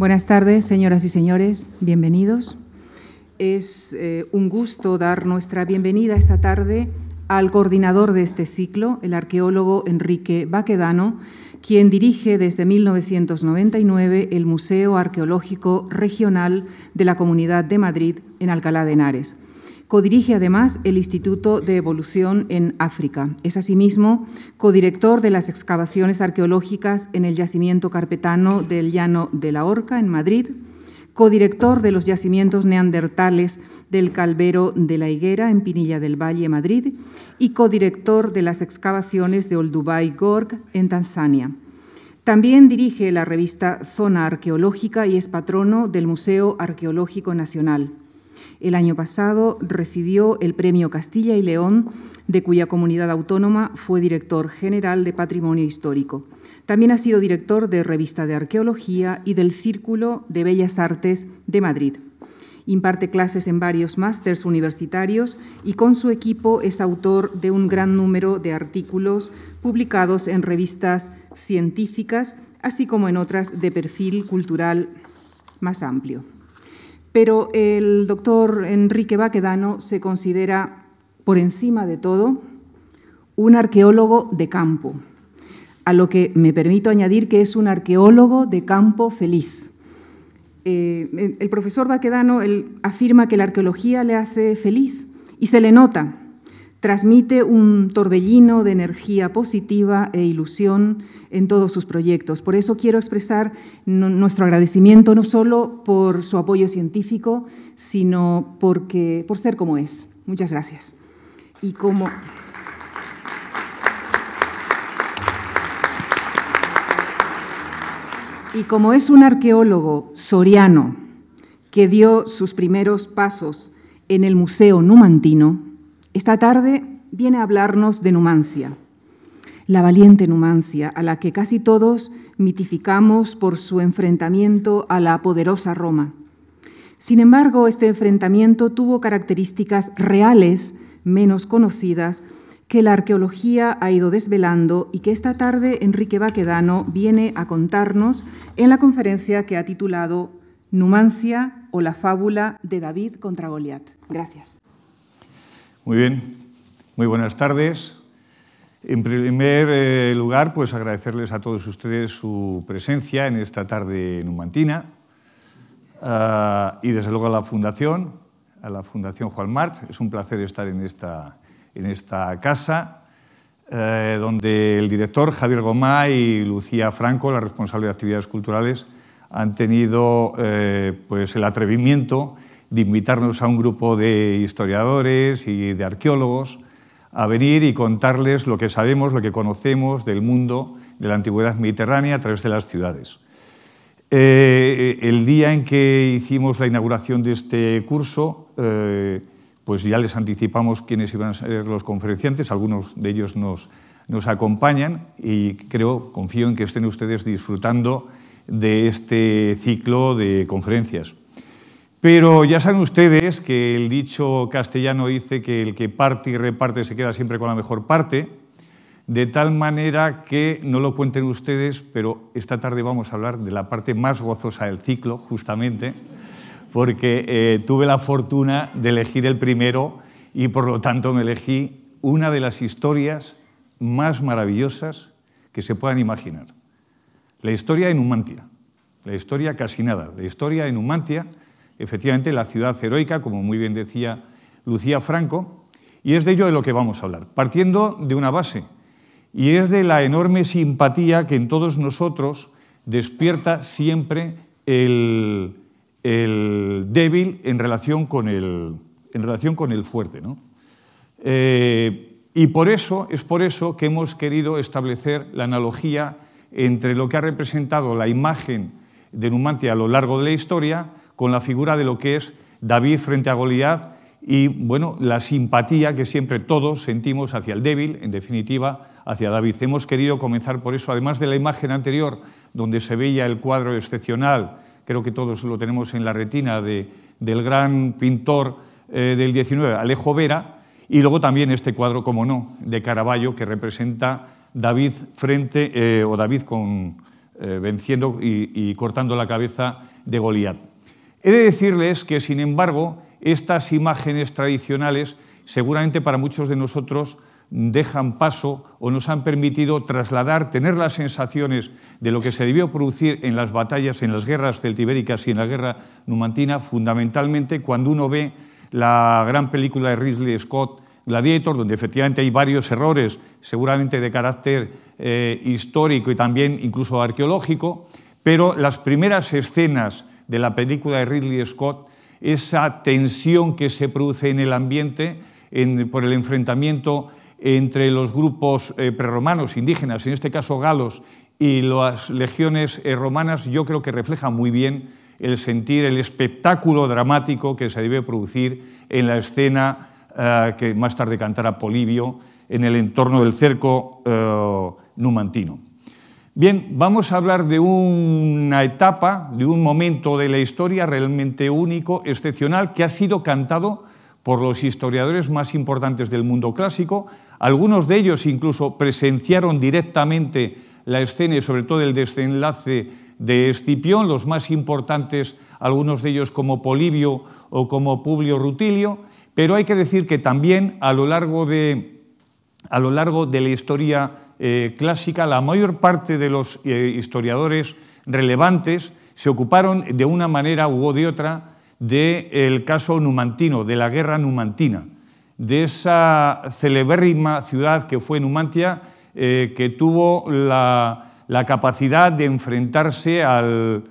Buenas tardes, señoras y señores, bienvenidos. Es eh, un gusto dar nuestra bienvenida esta tarde al coordinador de este ciclo, el arqueólogo Enrique Baquedano, quien dirige desde 1999 el Museo Arqueológico Regional de la Comunidad de Madrid en Alcalá de Henares. Codirige además el Instituto de Evolución en África. Es asimismo codirector de las excavaciones arqueológicas en el yacimiento carpetano del Llano de la Horca, en Madrid, codirector de los yacimientos neandertales del Calvero de la Higuera, en Pinilla del Valle, Madrid, y codirector de las excavaciones de Olduvai Gorg, en Tanzania. También dirige la revista Zona Arqueológica y es patrono del Museo Arqueológico Nacional. El año pasado recibió el Premio Castilla y León, de cuya comunidad autónoma fue director general de Patrimonio Histórico. También ha sido director de Revista de Arqueología y del Círculo de Bellas Artes de Madrid. Imparte clases en varios másters universitarios y con su equipo es autor de un gran número de artículos publicados en revistas científicas, así como en otras de perfil cultural más amplio. Pero el doctor Enrique Baquedano se considera, por encima de todo, un arqueólogo de campo, a lo que me permito añadir que es un arqueólogo de campo feliz. Eh, el profesor Baquedano afirma que la arqueología le hace feliz y se le nota. Transmite un torbellino de energía positiva e ilusión en todos sus proyectos. Por eso quiero expresar nuestro agradecimiento no solo por su apoyo científico, sino porque, por ser como es. Muchas gracias. Y como... Y como es un arqueólogo soriano que dio sus primeros pasos en el Museo Numantino, esta tarde viene a hablarnos de Numancia la valiente Numancia, a la que casi todos mitificamos por su enfrentamiento a la poderosa Roma. Sin embargo, este enfrentamiento tuvo características reales menos conocidas que la arqueología ha ido desvelando y que esta tarde Enrique Baquedano viene a contarnos en la conferencia que ha titulado Numancia o la fábula de David contra Goliat. Gracias. Muy bien, muy buenas tardes. En primer eh, lugar, pues agradecerles a todos ustedes su presencia en esta tarde numantina uh, y desde luego a la Fundación, a la Fundación Juan March. Es un placer estar en esta, en esta casa, eh, donde el director Javier Gomá y Lucía Franco, la responsable de actividades culturales, han tenido eh, pues el atrevimiento de invitarnos a un grupo de historiadores y de arqueólogos a venir y contarles lo que sabemos, lo que conocemos del mundo de la antigüedad mediterránea a través de las ciudades. Eh, el día en que hicimos la inauguración de este curso, eh, pues ya les anticipamos quiénes iban a ser los conferenciantes, algunos de ellos nos, nos acompañan y creo, confío en que estén ustedes disfrutando de este ciclo de conferencias. Pero ya saben ustedes que el dicho castellano dice que el que parte y reparte se queda siempre con la mejor parte, de tal manera que no lo cuenten ustedes, pero esta tarde vamos a hablar de la parte más gozosa del ciclo, justamente, porque eh, tuve la fortuna de elegir el primero y por lo tanto me elegí una de las historias más maravillosas que se puedan imaginar. La historia de Numantia, la historia casi nada, la historia de Numantia, efectivamente la ciudad heroica, como muy bien decía Lucía Franco, y es de ello de lo que vamos a hablar, partiendo de una base, y es de la enorme simpatía que en todos nosotros despierta siempre el, débil en relación con el, fuerte. Eh, y por eso, es por eso que hemos querido establecer la analogía entre lo que ha representado la imagen de Numantia a lo largo de la historia con la figura de lo que es David frente a Goliat y bueno, la simpatía que siempre todos sentimos hacia el débil, en definitiva, hacia David. Hemos querido comenzar por eso, además de la imagen anterior, donde se veía el cuadro excepcional, creo que todos lo tenemos en la retina, de, del gran pintor eh, del 19, Alejo Vera, y luego también este cuadro, como no, de Caravaggio, que representa David frente, eh, o David con, eh, venciendo y, cortando la cabeza de Goliat. He de decirles que, sin embargo, estas imágenes tradicionales seguramente para muchos de nosotros dejan paso o nos han permitido trasladar, tener las sensaciones de lo que se debió producir en las batallas, en las guerras celtibéricas y en la guerra numantina, fundamentalmente cuando uno ve la gran película de Ridley Scott, Gladiator, donde efectivamente hay varios errores, seguramente de carácter eh, histórico y también incluso arqueológico, pero las primeras escenas de la película de Ridley Scott, esa tensión que se produce en el ambiente por el enfrentamiento entre los grupos eh, prerromanos indígenas, en este caso galos, y las legiones eh, romanas, yo creo que refleja muy bien el sentir, el espectáculo dramático que se debe producir en la escena eh, que más tarde cantará Polibio en el entorno del cerco numantino. Bien, vamos a hablar de una etapa, de un momento de la historia realmente único, excepcional, que ha sido cantado por los historiadores más importantes del mundo clásico. Algunos de ellos incluso presenciaron directamente la escena y sobre todo el desenlace de Escipión, los más importantes, algunos de ellos como Polibio o como Publio Rutilio, pero hay que decir que también a lo largo de, a lo largo de la historia eh, clásica, la mayor parte de los eh, historiadores relevantes se ocuparon de una manera u de otra del caso numantino, de la guerra numantina, de esa celebérrima ciudad que fue Numantia, eh, que tuvo la, capacidad de enfrentarse al,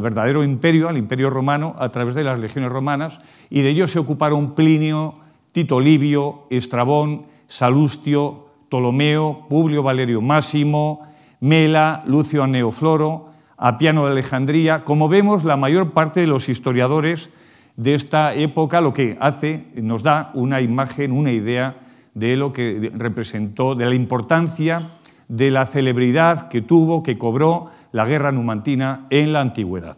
verdadero imperio, al imperio romano, a través de las legiones romanas, y de ello se ocuparon Plinio, Tito Livio, Estrabón, Salustio, Ptolomeo, Publio Valerio Máximo, Mela, Lucio Aneofloro, a Piano de Alejandría. Como vemos, la mayor parte de los historiadores de esta época lo que hace, nos da una imagen, una idea de lo que representó, de la importancia, de la celebridad que tuvo, que cobró la guerra numantina en la antigüedad.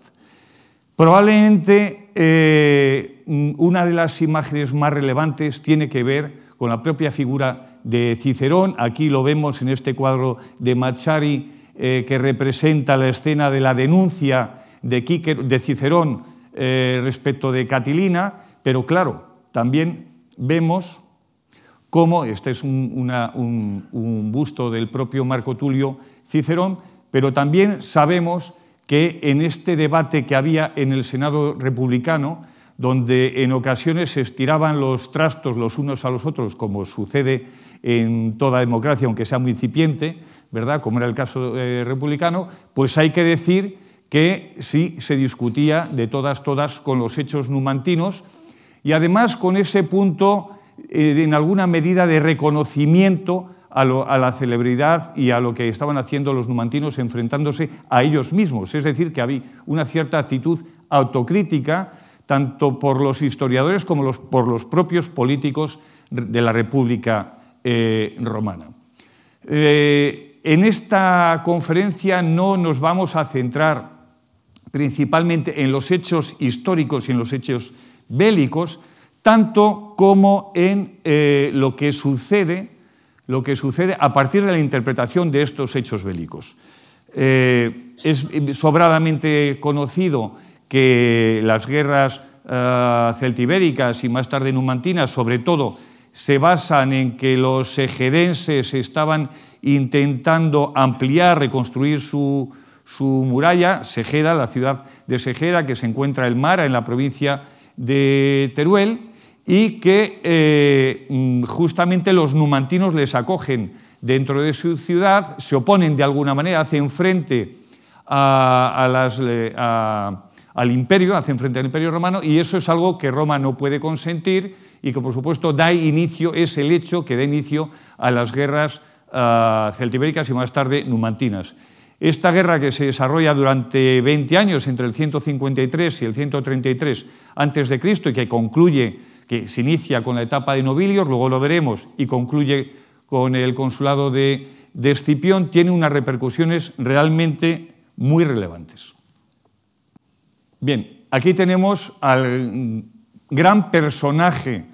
Probablemente eh, una de las imágenes más relevantes tiene que ver con la propia figura de Cicerón. Aquí lo vemos en este cuadro de Machari eh, que representa la escena de la denuncia de, de Cicerón eh, respecto de Catilina, pero claro, también vemos cómo, este es un, un busto del propio Marco Tulio Cicerón, pero también sabemos que en este debate que había en el Senado republicano, donde en ocasiones se estiraban los trastos los unos a los otros, como sucede en toda democracia, aunque sea muy incipiente, ¿verdad? como era el caso eh, republicano, pues hay que decir que sí se discutía de todas, todas con los hechos numantinos y además con ese punto, eh, en alguna medida, de reconocimiento a, la celebridad y a lo que estaban haciendo los numantinos enfrentándose a ellos mismos. Es decir, que había una cierta actitud autocrítica, tanto por los historiadores como por los propios políticos de la República eh, Romana. En esta conferencia no nos vamos a centrar principalmente en los hechos históricos y en los hechos bélicos, tanto como en eh, lo, que sucede, lo que sucede a partir de la interpretación de estos hechos bélicos. Eh, es sobradamente conocido que las guerras celtibéricas y más tarde numantinas, sobre todo, se basan en que los egedenses estaban intentando ampliar, reconstruir su, muralla, Segeda, la ciudad de Segeda, que se encuentra el mar en la provincia de Teruel, y que eh, mm, justamente los numantinos les acogen. Dentro de su ciudad, se oponen de alguna manera, hacen frente al imperio, hacen frente al imperio romano, y eso es algo que Roma no puede consentir y que por supuesto da inicio, es el hecho que da inicio a las guerras celtibéricas y más tarde numantinas. Esta guerra que se desarrolla durante 20 años, entre el 153 y el 133 a.C., y que concluye, que se inicia con la etapa de nobilios, luego lo veremos, y concluye con el consulado de Escipión, tiene unas repercusiones realmente muy relevantes. Bien, aquí tenemos al gran personaje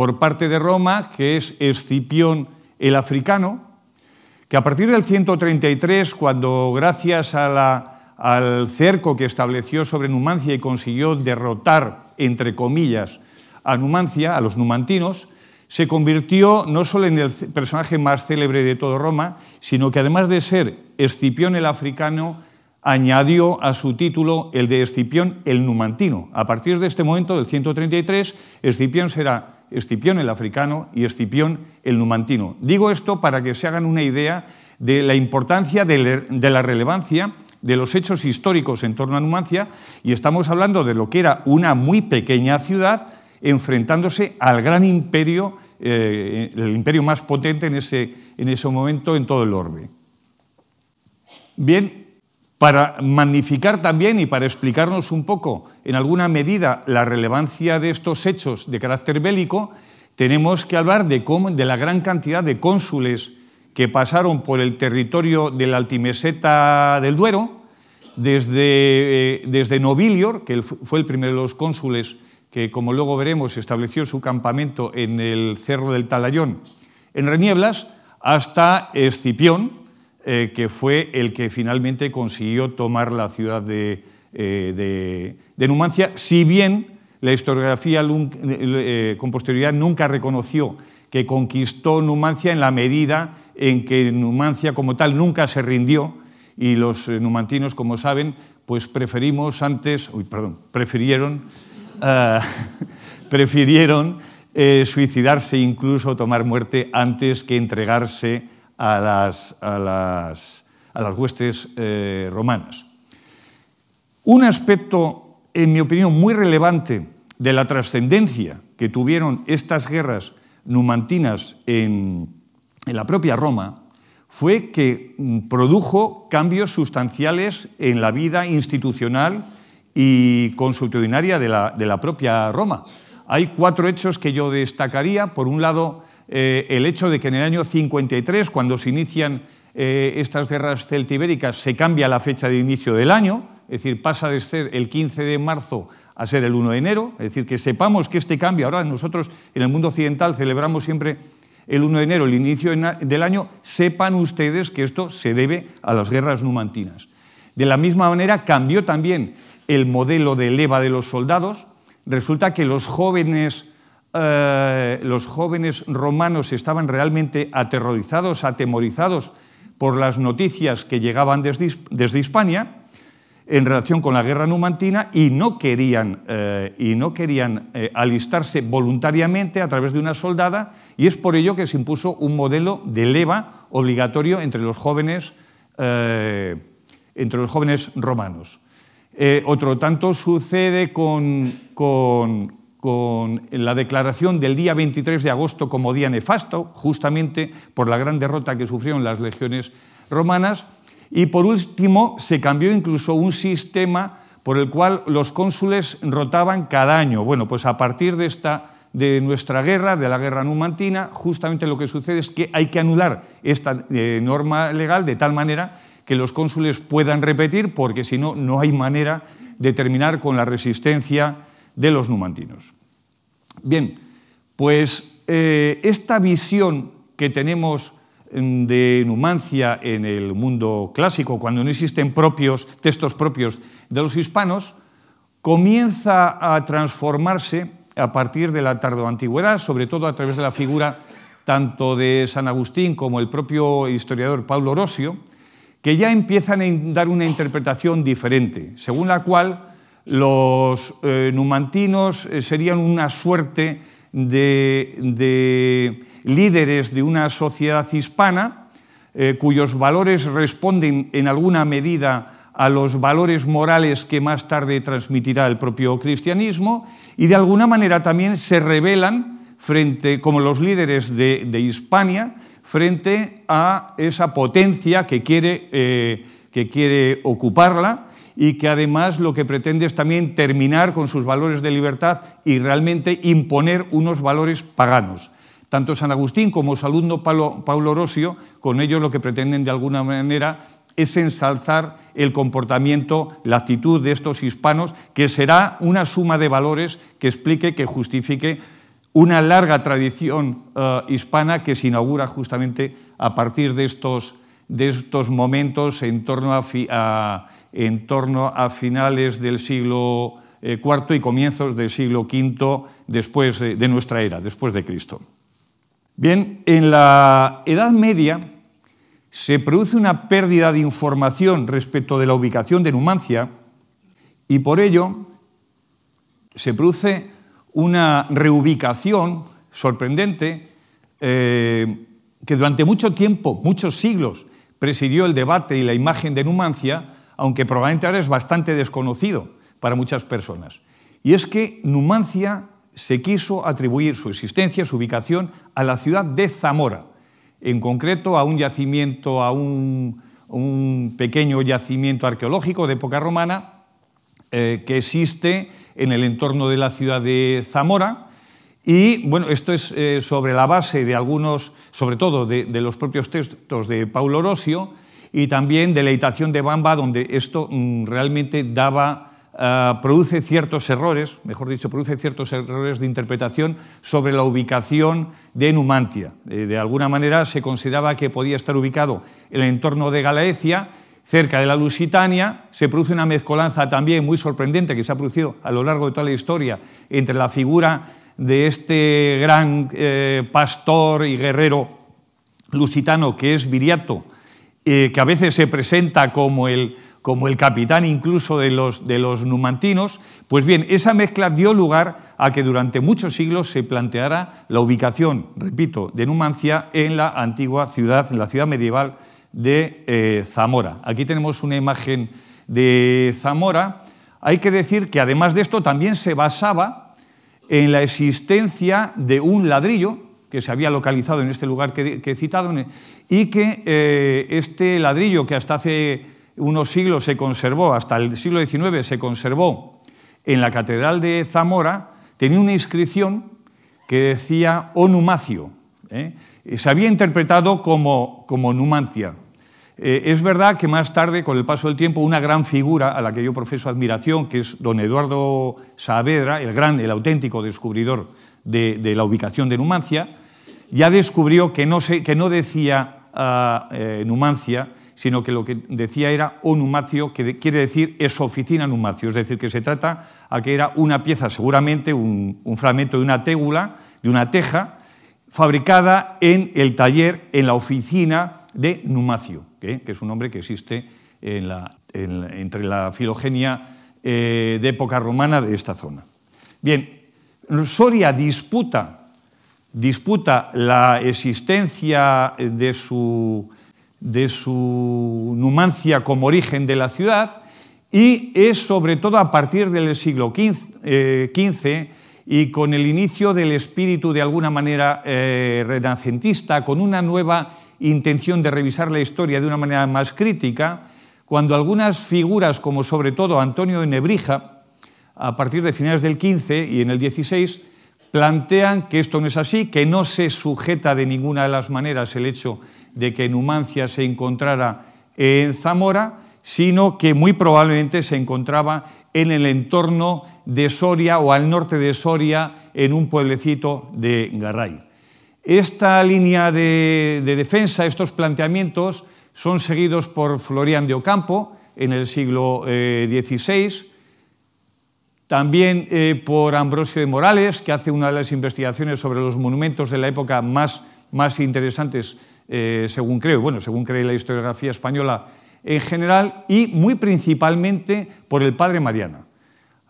por parte de Roma, que es Escipión el africano, que a partir del 133, cuando gracias al cerco que estableció sobre Numancia y consiguió derrotar, entre comillas, a Numancia, a los numantinos, se convirtió no solo en el personaje más célebre de todo Roma, sino que además de ser Escipión el africano, añadió a su título el de Escipión el numantino. A partir de este momento, del 133, Escipión será Escipión el africano y Escipión el numantino. Digo esto para que se hagan una idea de la importancia de la relevancia de los hechos históricos en torno a Numancia y estamos hablando de lo que era una muy pequeña ciudad enfrentándose al gran imperio, eh, el imperio más potente en ese, en ese momento en todo el orbe. Bien, para magnificar también y para explicarnos un poco, en alguna medida, la relevancia de estos hechos de carácter bélico, tenemos que hablar de, la gran cantidad de cónsules que pasaron por el territorio de la altimeseta del Duero, desde, eh, desde Nobilior, que fue el primero de los cónsules que, como luego veremos, estableció su campamento en el Cerro del Talayón, en Renieblas, hasta Escipión, eh, que fue el que finalmente consiguió tomar la ciudad de, eh, Numancia, si bien la historiografía eh, con posterioridad nunca reconoció que conquistó Numancia en la medida en que Numancia como tal nunca se rindió y los numantinos, como saben, pues preferimos antes, uy, perdón, prefirieron, prefirieron suicidarse incluso tomar muerte antes que entregarse a las, a las, a las huestes eh, romanas. Un aspecto, en mi opinión, muy relevante de la trascendencia que tuvieron estas guerras numantinas en, en la propia Roma fue que produjo cambios sustanciales en la vida institucional y consuetudinaria de la, de la propia Roma. Hay cuatro hechos que yo destacaría. Por un lado, eh, el hecho de que en el año 53, cuando se inician eh, estas guerras celtibéricas, se cambia la fecha de inicio del año, es decir, pasa de ser el 15 de marzo a ser el 1 de enero, es decir, que sepamos que este cambio, ahora nosotros en el mundo occidental celebramos siempre el 1 de enero, el inicio del año, sepan ustedes que esto se debe a las guerras numantinas. De la misma manera cambió también el modelo de leva de los soldados. Resulta que los jóvenes eh, los jóvenes romanos estaban realmente aterrorizados, atemorizados por las noticias que llegaban desde, Hispania en relación con la guerra numantina y no querían, eh, y no querían eh, alistarse voluntariamente a través de una soldada y es por ello que se impuso un modelo de leva obligatorio entre los jóvenes, entre los jóvenes romanos. otro tanto sucede con, con, con la declaración del día 23 de agosto como día nefasto, justamente por la gran derrota que sufrieron las legiones romanas. Y por último, se cambió incluso un sistema por el cual los cónsules rotaban cada año. Bueno, pues a partir de, esta, de nuestra guerra, de la guerra numantina, justamente lo que sucede es que hay que anular esta eh, norma legal de tal manera que los cónsules puedan repetir, porque si no, no hay manera de terminar con la resistencia de los numantinos. Bien, pues eh, esta visión que tenemos mm, de Numancia en el mundo clásico, cuando no existen propios, textos propios de los hispanos, comienza a transformarse a partir de la tardoantigüedad, sobre todo a través de la figura tanto de San Agustín como el propio historiador Pablo Orosio, que ya empiezan a dar una interpretación diferente, según la cual los eh, numantinos eh, serían una suerte de, líderes de una sociedad hispana eh, cuyos valores responden en alguna medida a los valores morales que más tarde transmitirá el propio cristianismo y de alguna manera también se revelan frente, como los líderes de, Hispania frente a esa potencia que quiere, que quiere ocuparla y que además lo que pretende es también terminar con sus valores de libertad y realmente imponer unos valores paganos. Tanto San Agustín como su alumno Paulo, Paulo Orosio, con ellos lo que pretenden de alguna manera es ensalzar el comportamiento, la actitud de estos hispanos, que será una suma de valores que explique, que justifique una larga tradición eh, hispana que se inaugura justamente a partir de estos de estos momentos en torno a, en torno a finales del siglo IV eh, y comienzos del siglo V después de nuestra era, después de Cristo. Bien, en la Edad Media se produce una pérdida de información respecto de la ubicación de Numancia y por ello se produce una reubicación sorprendente eh, que durante mucho tiempo, muchos siglos, presidió el debate y la imagen de Numancia, aunque probablemente ahora es bastante desconocido para muchas personas. Y es que Numancia se quiso atribuir su existencia, su ubicación, a la ciudad de Zamora, en concreto a un yacimiento, a un, pequeño yacimiento arqueológico de época romana eh, que existe en el entorno de la ciudad de Zamora, y bueno, esto es eh, sobre la base de algunos, sobre todo de, los propios textos de Paulo Orosio y también de la Itación de Bamba, donde esto mm, realmente daba, ah, produce ciertos errores, mejor dicho, produce ciertos errores de interpretación sobre la ubicación de Numantia. Eh, de alguna manera se consideraba que podía estar ubicado en el entorno de Galaecia, cerca de la Lusitania, se produce una mezcolanza también muy sorprendente que se ha producido a lo largo de toda la historia entre la figura de este gran eh, pastor y guerrero lusitano que es Viriato, eh, que a veces se presenta como el, como el capitán incluso de los, de los numantinos, pues bien, esa mezcla dio lugar a que durante muchos siglos se planteara la ubicación, repito, de Numancia en la antigua ciudad, en la ciudad medieval de eh, Zamora. Aquí tenemos una imagen de Zamora. Hay que decir que además de esto también se basaba en la existencia de un ladrillo que se había localizado en este lugar que, he citado y que eh, este ladrillo que hasta hace unos siglos se conservó, hasta el siglo XIX se conservó en la Catedral de Zamora, tenía una inscripción que decía Onumacio. ¿eh? Se había interpretado como, como. Eh, es verdad que más tarde, con el paso del tiempo, una gran figura a la que yo profeso admiración, que es don Eduardo Saavedra, el gran, el auténtico descubridor de, la ubicación de Numancia, ya descubrió que no, que no decía eh, Numancia, sino que lo que decía era o Numacio, que quiere decir es oficina Numacio, es decir, que se trata a que era una pieza, seguramente un, un fragmento de una tégula, de una teja, fabricada en el taller, en la oficina de Numacio que es un nombre que existe entre la filogenia eh, de época romana de esta zona. Bien, Soria disputa, disputa la existencia de su, de su numancia como origen de la ciudad y es sobre todo a partir del siglo XV, eh, y con el inicio del espíritu de alguna manera eh, renacentista, con una nueva intención de revisar la historia de una manera más crítica, cuando algunas figuras, como sobre todo Antonio de Nebrija, a partir de finales del 15 y en el 16, plantean que esto no es así, que no se sujeta de ninguna de las maneras el hecho de que Numancia se encontrara en Zamora, sino que muy probablemente se encontraba en el entorno de Soria o al norte de Soria, en un pueblecito de Garray. Esta línea de, defensa, estos planteamientos, son seguidos por Florian de Ocampo en el siglo XVI, eh, también eh, por Ambrosio de Morales, que hace una de las investigaciones sobre los monumentos de la época más, más interesantes, eh, según creo, bueno, según cree la historiografía española en general, y muy principalmente por el padre Mariana.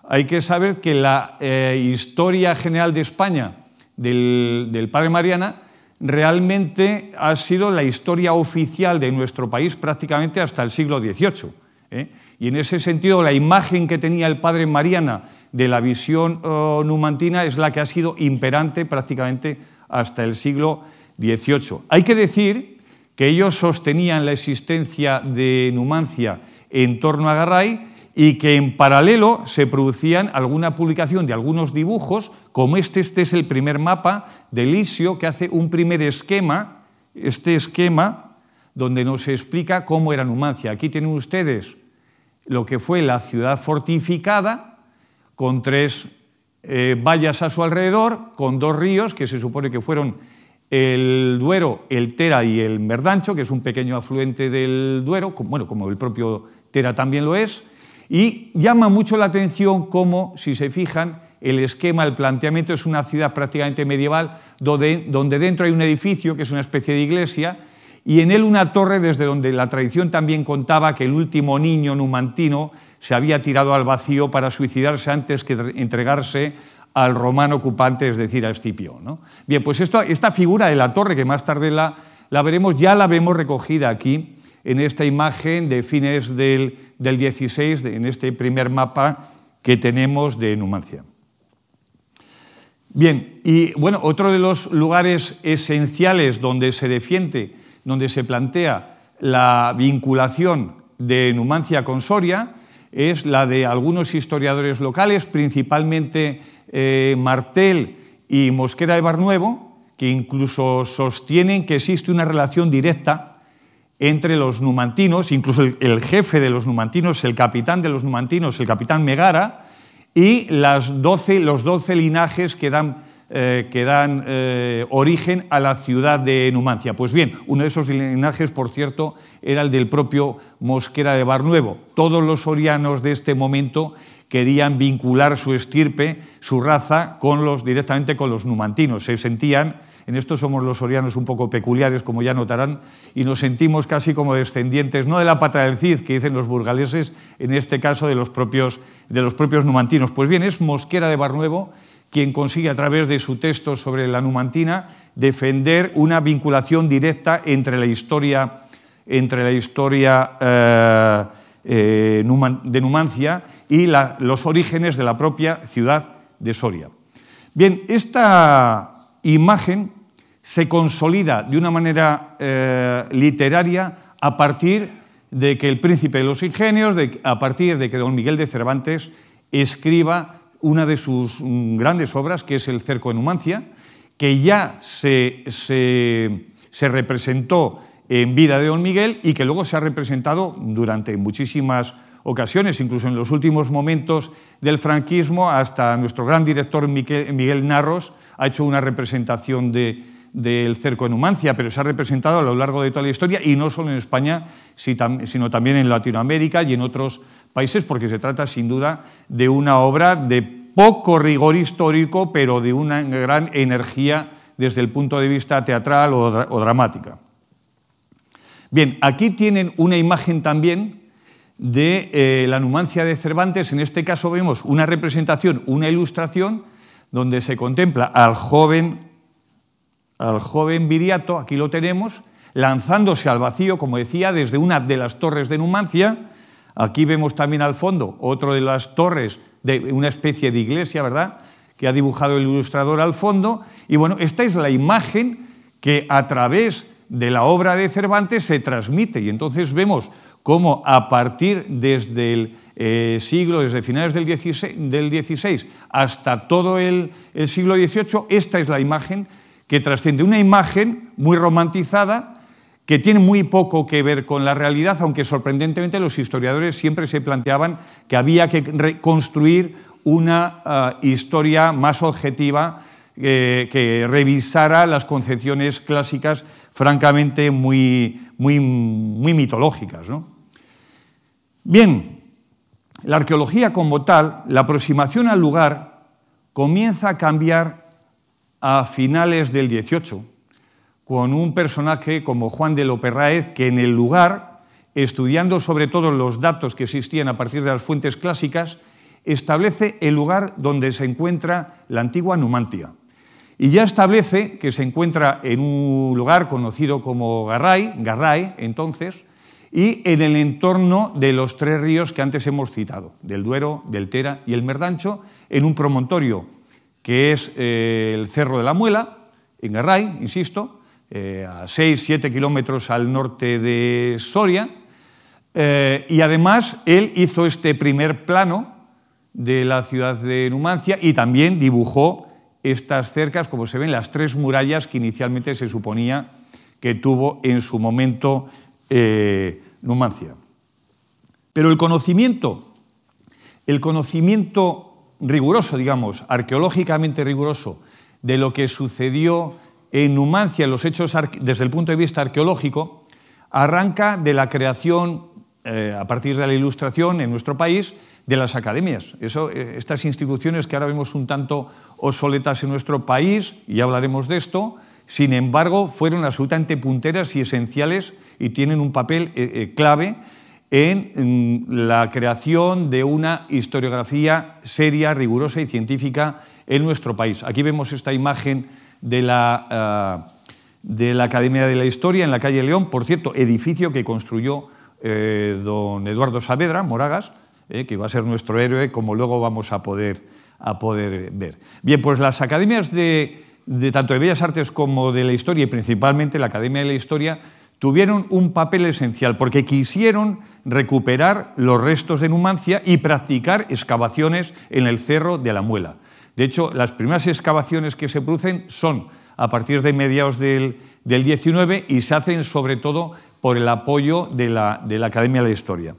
Hay que saber que la historia general de España del, padre Mariana realmente ha sido la historia oficial de nuestro país prácticamente hasta el siglo XVIII. ¿Eh? Y en ese sentido, la imagen que tenía el padre Mariana de la visión oh, numantina es la que ha sido imperante prácticamente hasta el siglo XVIII. Hay que decir que ellos sostenían la existencia de Numancia en torno a Garray y que en paralelo se producían alguna publicación de algunos dibujos, como este, este es el primer mapa de Lisio, que hace un primer esquema, este esquema, donde nos explica cómo era Numancia. Aquí tienen ustedes lo que fue la ciudad fortificada, con tres eh, vallas a su alrededor, con dos ríos que se supone que fueron el Duero, el Tera y el Merdancho, que es un pequeño afluente del Duero, bueno, como el propio Tera también lo es, y llama mucho la atención cómo, si se fijan, el esquema, el planteamiento es una ciudad prácticamente medieval, donde dentro hay un edificio que es una especie de iglesia, y en él una torre desde donde la tradición también contaba que el último niño numantino se había tirado al vacío para suicidarse antes que entregarse al romano ocupante, es decir, a Escipión. ¿no? Bien, pues esta figura de la torre, que más tarde la, la, veremos, ya la vemos recogida aquí en esta imagen de fines del, del 16, en este primer mapa que tenemos de Numancia. Bien, y bueno, otro de los lugares esenciales donde se defiende, donde se plantea la vinculación de Numancia con Soria es la de algunos historiadores locales, principalmente eh, Martel y Mosquera de Barnuevo, que incluso sostienen que existe una relación directa entre los numantinos, incluso el, jefe de los numantinos, el capitán de los numantinos, el capitán Megara, y las 12, los doce linajes que dan, eh, que dan eh, origen a la ciudad de Numancia. Pues bien, uno de esos linajes, por cierto, era el del propio Mosquera de Barnuevo. Todos los sorianos de este momento querían vincular su estirpe, su raza, con los, directamente con los numantinos. Se sentían, en esto somos los sorianos un poco peculiares, como ya notarán, y nos sentimos casi como descendientes, no de la pata del Cid, que dicen los burgaleses, en este caso de los propios, de los propios numantinos. Pues bien, es Mosquera de Barnuevo quien consigue a través de su texto sobre la numantina defender una vinculación directa entre la historia, entre la historia eh, eh, de Numancia y los orígenes de la propia ciudad de Soria. Bien, esta imagen se consolida de una manera eh, literaria a partir de que el príncipe de los ingenios, a partir de que don Miguel de Cervantes escriba una de sus mm, grandes obras, que es El cerco de Numancia, que ya se, se representó en vida de don Miguel y que luego se ha representado durante muchísimas ocasiones, incluso en los últimos momentos del franquismo, hasta nuestro gran director Miguel Narros ha hecho una representación del cerco de Numancia, pero se ha representado a lo largo de toda la historia y no solo en España, sino también en Latinoamérica y en otros países, porque se trata sin duda de una obra de poco rigor histórico, pero de una gran energía desde el punto de vista teatral o, dramática. Bien, aquí tienen una imagen también de eh, la Numancia de Cervantes. En este caso vemos una representación, una ilustración, donde se contempla al joven, al joven Viriato, aquí lo tenemos, lanzándose al vacío, como decía, desde una de las torres de Numancia. Aquí vemos también al fondo otro de las torres de una especie de iglesia, ¿verdad?, que ha dibujado el ilustrador al fondo. Y bueno, esta es la imagen que a través de la obra de Cervantes se transmite. Y entonces vemos cómo a partir desde el eh, siglo, desde finales del XVI, hasta todo el, siglo XVIII, esta es la imagen que trasciende. Una imagen muy romantizada que tiene muy poco que ver con la realidad, aunque sorprendentemente los historiadores siempre se planteaban que había que reconstruir una ah, historia más objetiva eh, que revisara las concepciones clásicas francamente muy, muy, muy mitológicas. Bien, la arqueología como tal, la aproximación al lugar comienza a cambiar a finales del 18, con un personaje como Juan de Loperraez, que en el lugar, estudiando sobre todo los datos que existían a partir de las fuentes clásicas, establece el lugar donde se encuentra la antigua Numantia. Y ya establece que se encuentra en un lugar conocido como Garray, Garray entonces, y en el entorno de los tres ríos que antes hemos citado, del Duero, del Tera y el Merdancho, en un promontorio que es eh, el Cerro de la Muela, en Garray, insisto, eh, a 6-7 kilómetros al norte de Soria, eh, y además él hizo este primer plano de la ciudad de Numancia y también dibujó estas cercas, como se ven, las tres murallas que inicialmente se suponía que tuvo en su momento eh, Numancia. Pero el conocimiento, el conocimiento riguroso, digamos, arqueológicamente riguroso, de lo que sucedió en Numancia, los hechos desde el punto de vista arqueológico, arranca de la creación, eh, a partir de la Ilustración en nuestro país, de las academias. Eh, estas instituciones que ahora vemos un tanto obsoletas en nuestro país, y ya hablaremos de esto, sin embargo, fueron absolutamente punteras y esenciales y tienen un papel eh, clave en, la creación de una historiografía seria, rigurosa y científica en nuestro país. Aquí vemos esta imagen de la, de la Academia de la Historia en la calle León, por cierto, edificio que construyó don Eduardo Saavedra, Moragas, eh, que va a ser nuestro héroe, como luego vamos a poder, a poder ver. Bien, pues las academias de, tanto de Bellas Artes como de la Historia, y principalmente la Academia de la Historia, tuvieron un papel esencial porque quisieron recuperar los restos de Numancia y practicar excavaciones en el Cerro de la Muela. De hecho, las primeras excavaciones que se producen son a partir de mediados del, del 19 y se hacen sobre todo por el apoyo de la, de la Academia de la Historia.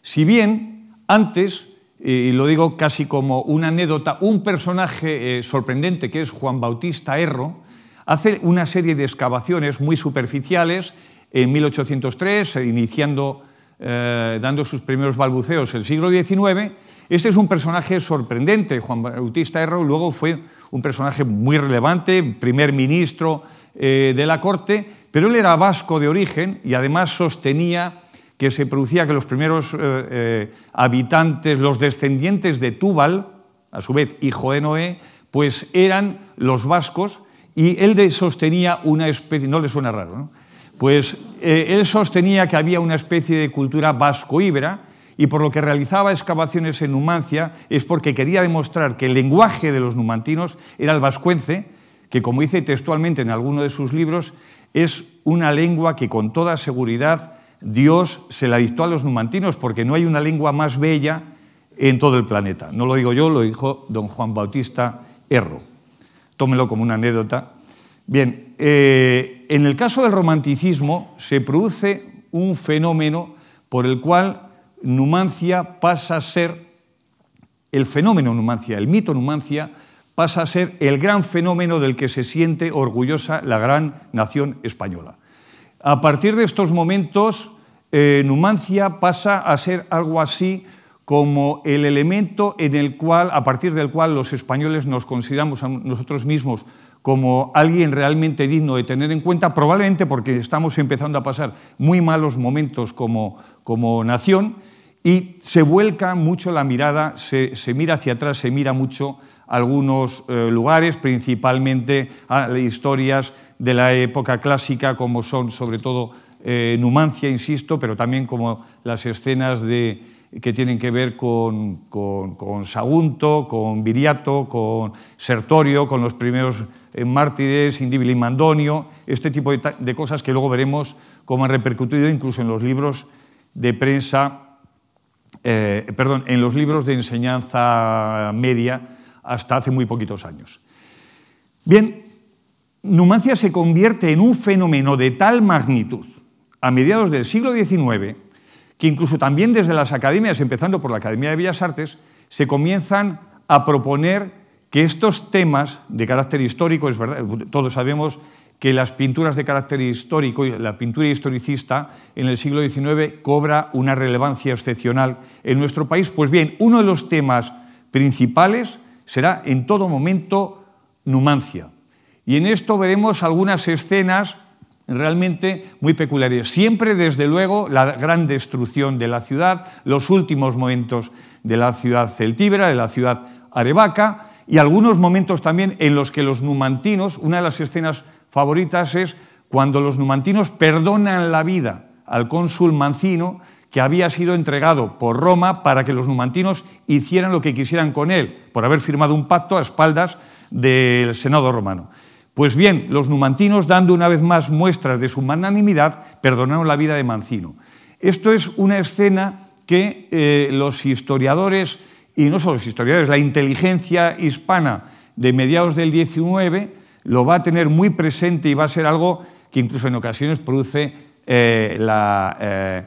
Si bien antes, y lo digo casi como una anécdota, un personaje eh, sorprendente que es Juan Bautista Erro, hace una serie de excavaciones muy superficiales en 1803, iniciando, eh, dando sus primeros balbuceos el siglo XIX. Este es un personaje sorprendente, Juan Bautista Erro, luego fue un personaje muy relevante, primer ministro eh, de la corte, pero él era vasco de origen y además sostenía que se producía que los primeros eh, eh, habitantes, los descendientes de Túbal, a su vez hijo de Noé, pues eran los vascos y él sostenía una especie, no le suena raro, ¿no? pues él sostenía que había una especie de cultura vasco-íbera y por lo que realizaba excavaciones en Numancia es porque quería demostrar que el lenguaje de los numantinos era el vascuence, que como dice textualmente en alguno de sus libros, es una lengua que con toda seguridad Dios se la dictó a los numantinos porque no hay una lengua más bella en todo el planeta. No lo digo yo, lo dijo don Juan Bautista Erro. Tómelo como una anécdota. Bien, eh, en el caso del romanticismo se produce un fenómeno por el cual Numancia pasa a ser, el fenómeno Numancia, el mito Numancia, pasa a ser el gran fenómeno del que se siente orgullosa la gran nación española. A partir de estos momentos, eh, Numancia pasa a ser algo así como el elemento en el cual, a partir del cual los españoles nos consideramos a nosotros mismos como alguien realmente digno de tener en cuenta, probablemente porque estamos empezando a pasar muy malos momentos como, como nación y se vuelca mucho la mirada, se, mira hacia atrás, se mira mucho algunos eh, lugares, principalmente a historias de la época clásica, como son sobre todo eh, Numancia, insisto, pero también como las escenas de, que tienen que ver con, Sagunto, con Viriato, con Sertorio, con los primeros eh, mártires, Indíbil y Mandonio, este tipo de, cosas que luego veremos cómo han repercutido incluso en los libros de prensa, eh, perdón, en los libros de enseñanza media hasta hace muy poquitos años. Bien, Numancia se convierte en un fenómeno de tal magnitud a mediados del siglo XIX que incluso también desde las academias, empezando por la Academia de Bellas Artes, se comienzan a proponer que estos temas de carácter histórico, es verdad, todos sabemos que las pinturas de carácter histórico, la pintura historicista en el siglo XIX cobra una relevancia excepcional en nuestro país. Pues bien, uno de los temas principales será en todo momento Numancia. Y en esto veremos algunas escenas realmente muy peculiares. Siempre, desde luego, la gran destrucción de la ciudad, los últimos momentos de la ciudad celtíbera, de la ciudad arevaca, y algunos momentos también en los que los numantinos, una de las escenas favoritas es cuando los numantinos perdonan la vida al cónsul Mancino, que había sido entregado por Roma para que los numantinos hicieran lo que quisieran con él, por haber firmado un pacto a espaldas del Senado romano. Pues bien, los numantinos, dando una vez más muestras de su magnanimidad, perdonaron la vida de Mancino. Esto es una escena que eh, los historiadores, y no solo los historiadores, la inteligencia hispana de mediados del XIX lo va a tener muy presente y va a ser algo que incluso en ocasiones produce eh, eh,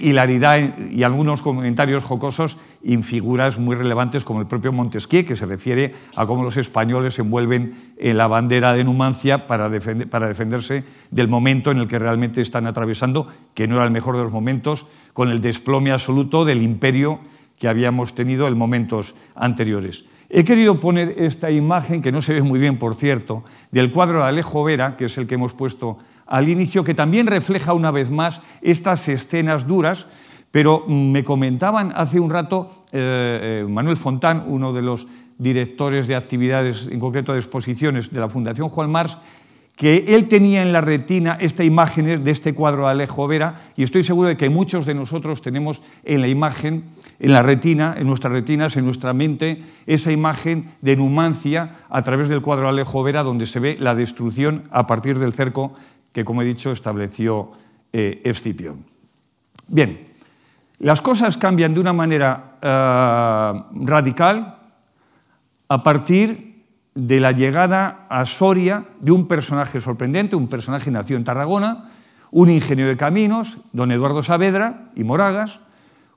hilaridad y algunos comentarios jocosos en figuras muy relevantes como el propio Montesquieu, que se refiere a cómo los españoles se envuelven en la bandera de Numancia para, para defenderse del momento en el que realmente están atravesando, que no era el mejor de los momentos, con el desplome absoluto del imperio que habíamos tenido en momentos anteriores. He querido poner esta imagen, que no se ve muy bien, por cierto, del cuadro de Alejo Vera, que es el que hemos puesto al inicio, que también refleja una vez más estas escenas duras, pero me comentaban hace un rato eh, eh, Manuel Fontán, uno de los directores de actividades, en concreto de exposiciones de la Fundación Juan Mars, que él tenía en la retina esta imagen de este cuadro de Alejo Vera, y estoy seguro de que muchos de nosotros tenemos en la imagen, en la retina, en nuestras retinas, en nuestra mente, esa imagen de Numancia a través del cuadro Alejo Vera, donde se ve la destrucción a partir del cerco que, como he dicho, estableció eh, Escipión. Bien, las cosas cambian de una manera eh, radical a partir de la llegada a Soria de un personaje sorprendente, un personaje nacido en Tarragona, un ingeniero de caminos, don Eduardo Saavedra y Moragas,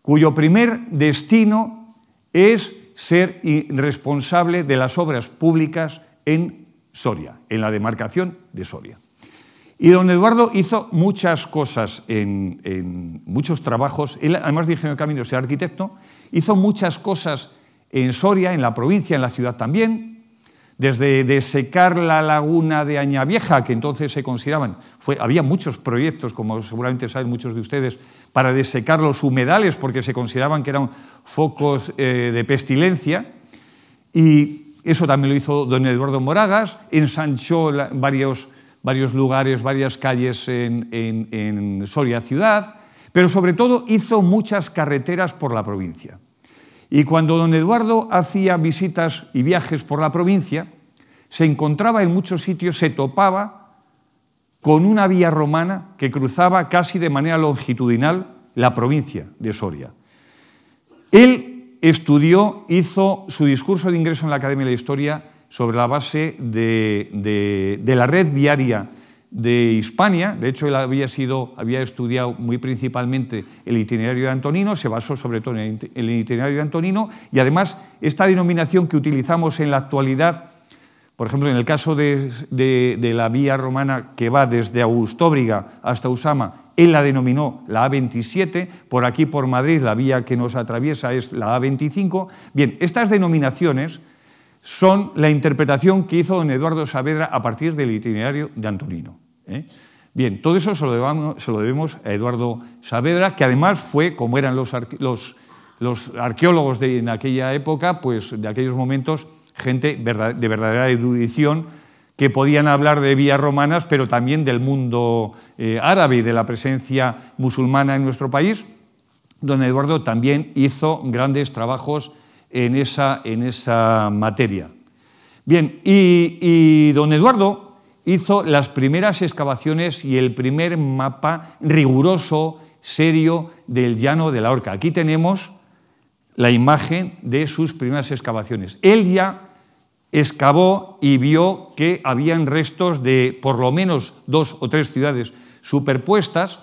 cuyo primer destino es ser responsable de las obras públicas en Soria, en la demarcación de Soria. Y don Eduardo hizo muchas cosas en, muchos trabajos. Él, además de ingeniero de caminos arquitecto, hizo muchas cosas en Soria, en la provincia, en la ciudad también. Desde desecar la laguna de Añavieja, que entonces se consideraban, había muchos proyectos, como seguramente saben muchos de ustedes, para desecar los humedales, porque se consideraban que eran focos eh, de pestilencia. Y eso también lo hizo don Eduardo Moragas, ensanchó varios varios lugares, varias calles en, Soria ciudad, pero sobre todo hizo muchas carreteras por la provincia. Y cuando don Eduardo hacía visitas y viajes por la provincia, se encontraba en muchos sitios, se topaba con una vía romana que cruzaba casi de manera longitudinal la provincia de Soria. Él estudió, hizo su discurso de ingreso en la Academia de la Historia sobre la base de, la red viaria de Hispania. De hecho, él había, sido, había estudiado muy principalmente el itinerario de Antonino, se basó sobre todo en el itinerario de Antonino, y además esta denominación que utilizamos en la actualidad, por ejemplo, en el caso de, la vía romana que va desde Augustóbriga hasta Usama, él la denominó la A27, por aquí por Madrid la vía que nos atraviesa es la A25. Bien, estas denominaciones son la interpretación que hizo don Eduardo Saavedra a partir del itinerario de Antonino. ¿Eh? Bien, todo eso se lo, debemos, a Eduardo Saavedra, que además fue, como eran los, arqueólogos de en aquella época, pues de aquellos momentos, gente de verdadera erudición, que podían hablar de vías romanas, pero también del mundo eh, árabe y de la presencia musulmana en nuestro país. Don Eduardo también hizo grandes trabajos en esa, en esa materia. Bien, y, don Eduardo hizo las primeras excavaciones y el primer mapa riguroso, serio, del llano de la Horca. Aquí tenemos la imagen de sus primeras excavaciones. Él ya excavó y vio que habían restos de por lo menos dos o tres ciudades superpuestas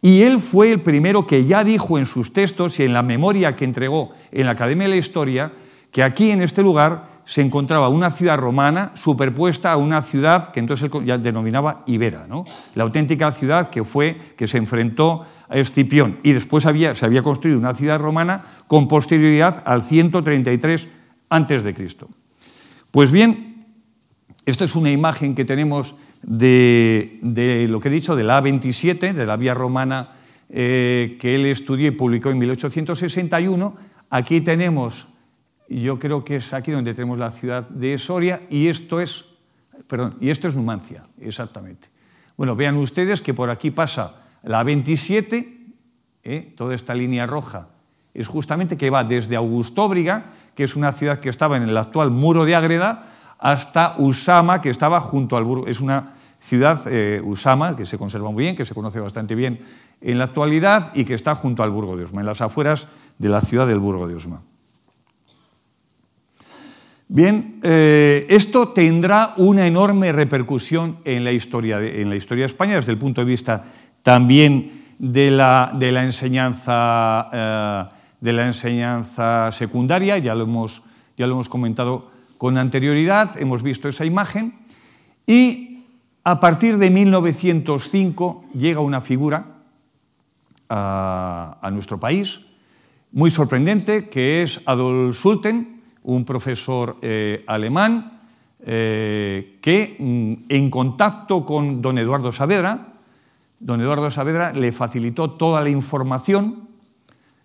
y él fue el primero que ya dijo en sus textos y en la memoria que entregó en la Academia de la Historia que aquí en este lugar se encontraba una ciudad romana superpuesta a una ciudad que entonces él ya denominaba Ibera, la auténtica ciudad que fue que se enfrentó a Escipión y después había, se había construido una ciudad romana con posterioridad al 133 a.C. Pues bien, esta es una imagen que tenemos de, lo que he dicho, de la A27, de la vía romana eh, que él estudió y publicó en 1861. Aquí tenemos, yo creo que es aquí donde tenemos la ciudad de Soria, y esto es, perdón, y esto es Numancia, exactamente. Bueno, vean ustedes que por aquí pasa la A27, eh, toda esta línea roja, es justamente que va desde Augustóbriga, que es una ciudad que estaba en el actual muro de Ágreda, hasta Usama, que estaba junto al Burgo. Es una ciudad, eh, Usama, que se conserva muy bien, que se conoce bastante bien en la actualidad y que está junto al Burgo de Osma, en las afueras de la ciudad del Burgo de Osma. Bien, eh, esto tendrá una enorme repercusión en la, historia de, en la historia España desde el punto de vista también de la, de la enseñanza, eh, de la enseñanza secundaria, ya lo, hemos, ya lo hemos comentado con anterioridad, hemos visto esa imagen, y a partir de 1905 llega una figura a, a nuestro país, muy sorprendente, que es Adolf Sulten, un profesor eh, alemán, eh, que mm, en contacto con don Eduardo Saavedra, don Eduardo Saavedra le facilitó toda la información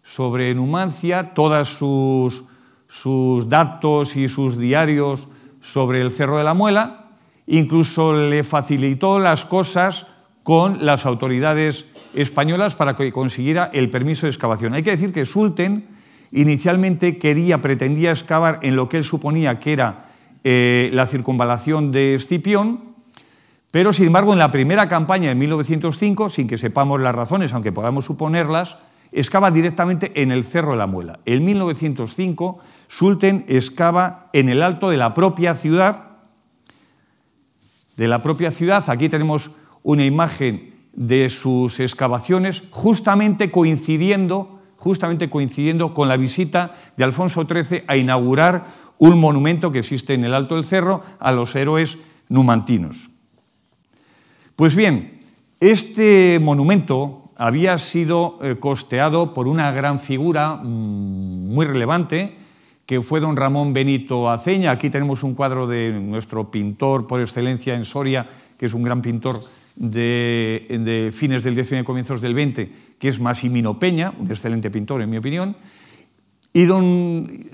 sobre Numancia, todos sus, sus datos y sus diarios sobre el Cerro de la Muela, incluso le facilitó las cosas con las autoridades españolas para que consiguiera el permiso de excavación. Hay que decir que Sulten inicialmente quería, pretendía excavar en lo que él suponía que era eh, la circunvalación de Escipión, pero sin embargo en la primera campaña de 1905, sin que sepamos las razones, aunque podamos suponerlas, excava directamente en el Cerro de la Muela. En 1905, Sulten excava en el alto de la propia ciudad, de la propia ciudad, aquí tenemos una imagen de sus excavaciones, justamente coincidiendo, justamente coincidiendo con la visita de Alfonso XIII a inaugurar un monumento que existe en el Alto del Cerro a los héroes numantinos. Pues bien, este monumento había sido eh, costeado por una gran figura mm, muy relevante, que fue don Ramón Benito Aceña. Aquí tenemos un cuadro de nuestro pintor por excelencia en Soria, que es un gran pintor de, fines del XIX y comienzos del XX, que es Massimino Peña, un excelente pintor en mi opinión, y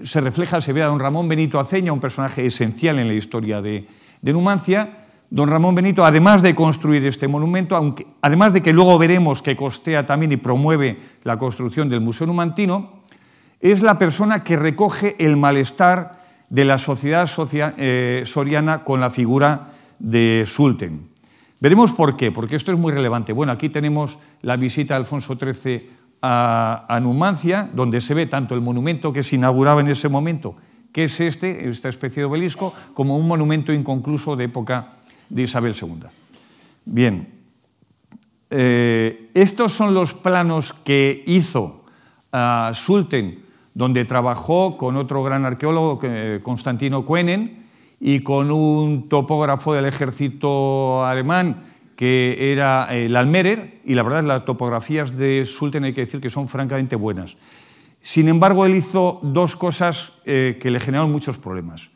se refleja, se ve a don Ramón Benito Aceña, un personaje esencial en la historia de, Numancia. Don Ramón Benito, además de construir este monumento, además de que luego veremos que costea también y promueve la construcción del Museo Numantino, es la persona que recoge el malestar de la sociedad eh, soriana con la figura de Sulten. Veremos por qué, porque esto es muy relevante. Bueno, aquí tenemos la visita de Alfonso XIII a, Numancia, donde se ve tanto el monumento que se inauguraba en ese momento, que es este, esta especie de obelisco, como un monumento inconcluso de época de Isabel II. Bien, eh, estos son los planos que hizo uh, Sulten, donde trabajó con otro gran arqueólogo, eh, Constantino Kuenen, y con un topógrafo del ejército alemán que era el Almerer, y la verdad las topografías de Sulten hay que decir que son francamente buenas. Sin embargo, él hizo dos cosas eh, que le generaron muchos problemas.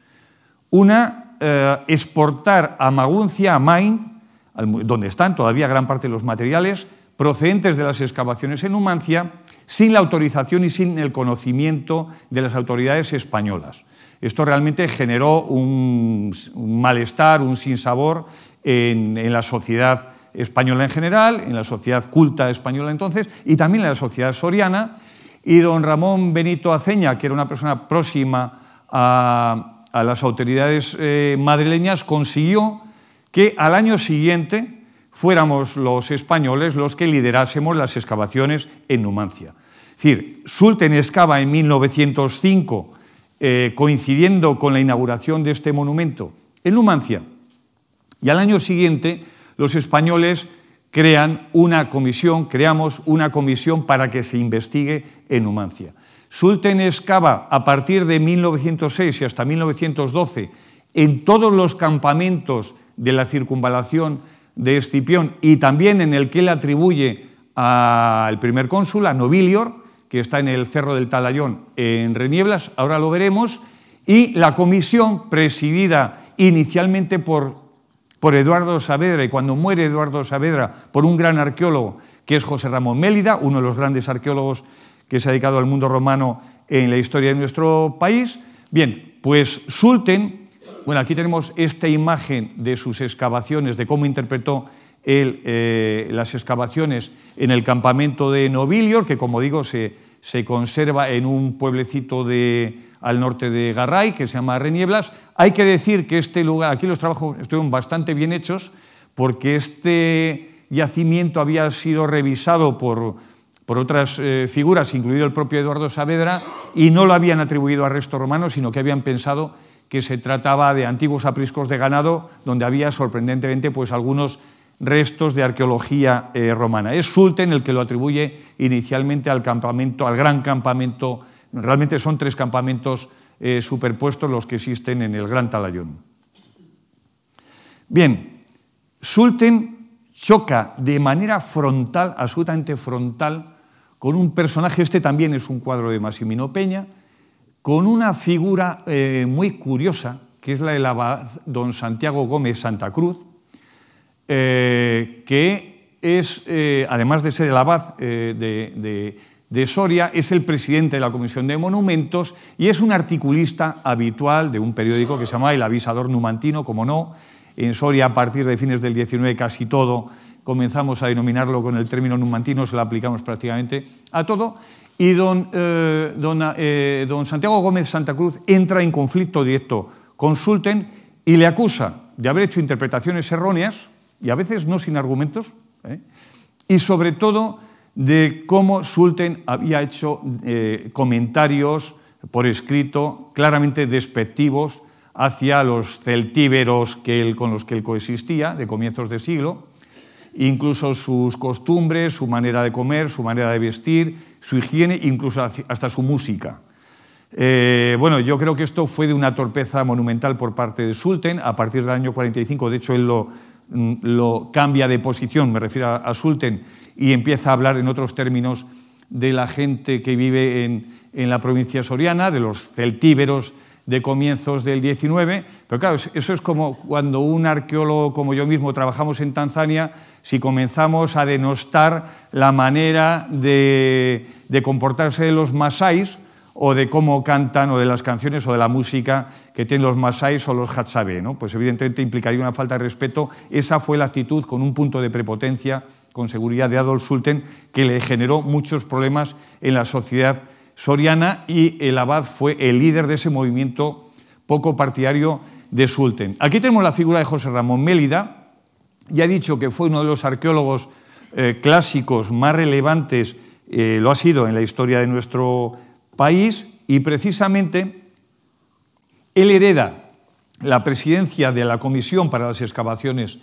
Una, eh, exportar a Maguncia, a Main, donde están todavía gran parte de los materiales, procedentes de las excavaciones en Numancia, sin la autorización y sin el conocimiento de las autoridades españolas. Esto realmente generó un, malestar, un sinsabor en, la sociedad española en general, en la sociedad culta española entonces, y también en la sociedad soriana. Y don Ramón Benito Aceña, que era una persona próxima a, las autoridades eh, madrileñas, consiguió que al año siguiente fuéramos los españoles los que liderásemos las excavaciones en Numancia. Es decir, Sulten excava en 1905 eh, coincidiendo con la inauguración de este monumento en Numancia. Y al año siguiente los españoles crean una comisión, creamos una comisión para que se investigue en Numancia. Sulten excava a partir de 1906 y hasta 1912 en todos los campamentos de la circunvalación de Escipión y también en el que él atribuye al primer cónsul, a Nobilior, que está en el Cerro del Talayón en Renieblas, ahora lo veremos, y la comisión presidida inicialmente por, por Eduardo Saavedra, y cuando muere Eduardo Saavedra, por un gran arqueólogo que es José Ramón Mélida, uno de los grandes arqueólogos que se ha dedicado al mundo romano en la historia de nuestro país. Bien, pues Sulten, bueno, aquí tenemos esta imagen de sus excavaciones, de cómo interpretó eh, las excavaciones en el campamento de Nobilior, que como digo se, se conserva en un pueblecito de, al norte de Garray, que se llama Renieblas. Hay que decir que este lugar, aquí los trabajos estuvieron bastante bien hechos, porque este yacimiento había sido revisado por, por otras eh, figuras, incluido el propio Eduardo Saavedra, y no lo habían atribuido a resto romano, sino que habían pensado que se trataba de antiguos apriscos de ganado, donde había sorprendentemente pues, algunos restos de arqueología eh, romana. Es Sulten el que lo atribuye inicialmente al campamento, al gran campamento, realmente son tres campamentos eh, superpuestos los que existen en el Gran Talayón. Bien, Sulten choca de manera frontal, absolutamente frontal, con un personaje, este también es un cuadro de Massimino Peña, con una figura eh, muy curiosa, que es la del abad don Santiago Gómez Santa Cruz, eh, que es, eh, además de ser el abad de, de, Soria, es el presidente de la Comisión de Monumentos y es un articulista habitual de un periódico que se llama El Avisador Numantino, como no. En Soria, a partir de fines del 19, casi todo comenzamos a denominarlo con el término numantino, se lo aplicamos prácticamente a todo. Y don, eh, eh, don, Santiago Gómez Santa Cruz entra en conflicto directo con Sulten y le acusa de haber hecho interpretaciones erróneas, y a veces no sin argumentos, ¿eh? y sobre todo de cómo Sulten había hecho comentarios por escrito claramente despectivos hacia los celtíberos que con los que él coexistía de comienzos de siglo, incluso sus costumbres, su manera de comer, su manera de vestir, su higiene, incluso hasta su música. Eh, bueno, yo creo que esto fue de una torpeza monumental por parte de Sulten. A partir del año 45, de hecho, él lo, lo cambia de posición, me refiero a, Sulten, y empieza a hablar en otros términos de la gente que vive en, en la provincia soriana, de los celtíberos, de comienzos del 19, pero claro, eso es como cuando un arqueólogo como yo mismo trabajamos en Tanzania, si comenzamos a denostar la manera de, comportarse de los masáis o de cómo cantan o de las canciones o de la música que tienen los masáis o los hatsabe, ¿no? pues evidentemente implicaría una falta de respeto. Esa fue la actitud con un punto de prepotencia, con seguridad de Adolf Sulten, que le generó muchos problemas en la sociedad soriana y el abad fue el líder de ese movimiento poco partidario de Sulten. Aquí tenemos la figura de José Ramón Mélida, ya he dicho que fue uno de los arqueólogos eh, clásicos más relevantes, eh, lo ha sido en la historia de nuestro país, y precisamente él hereda la presidencia de la Comisión para las Excavaciones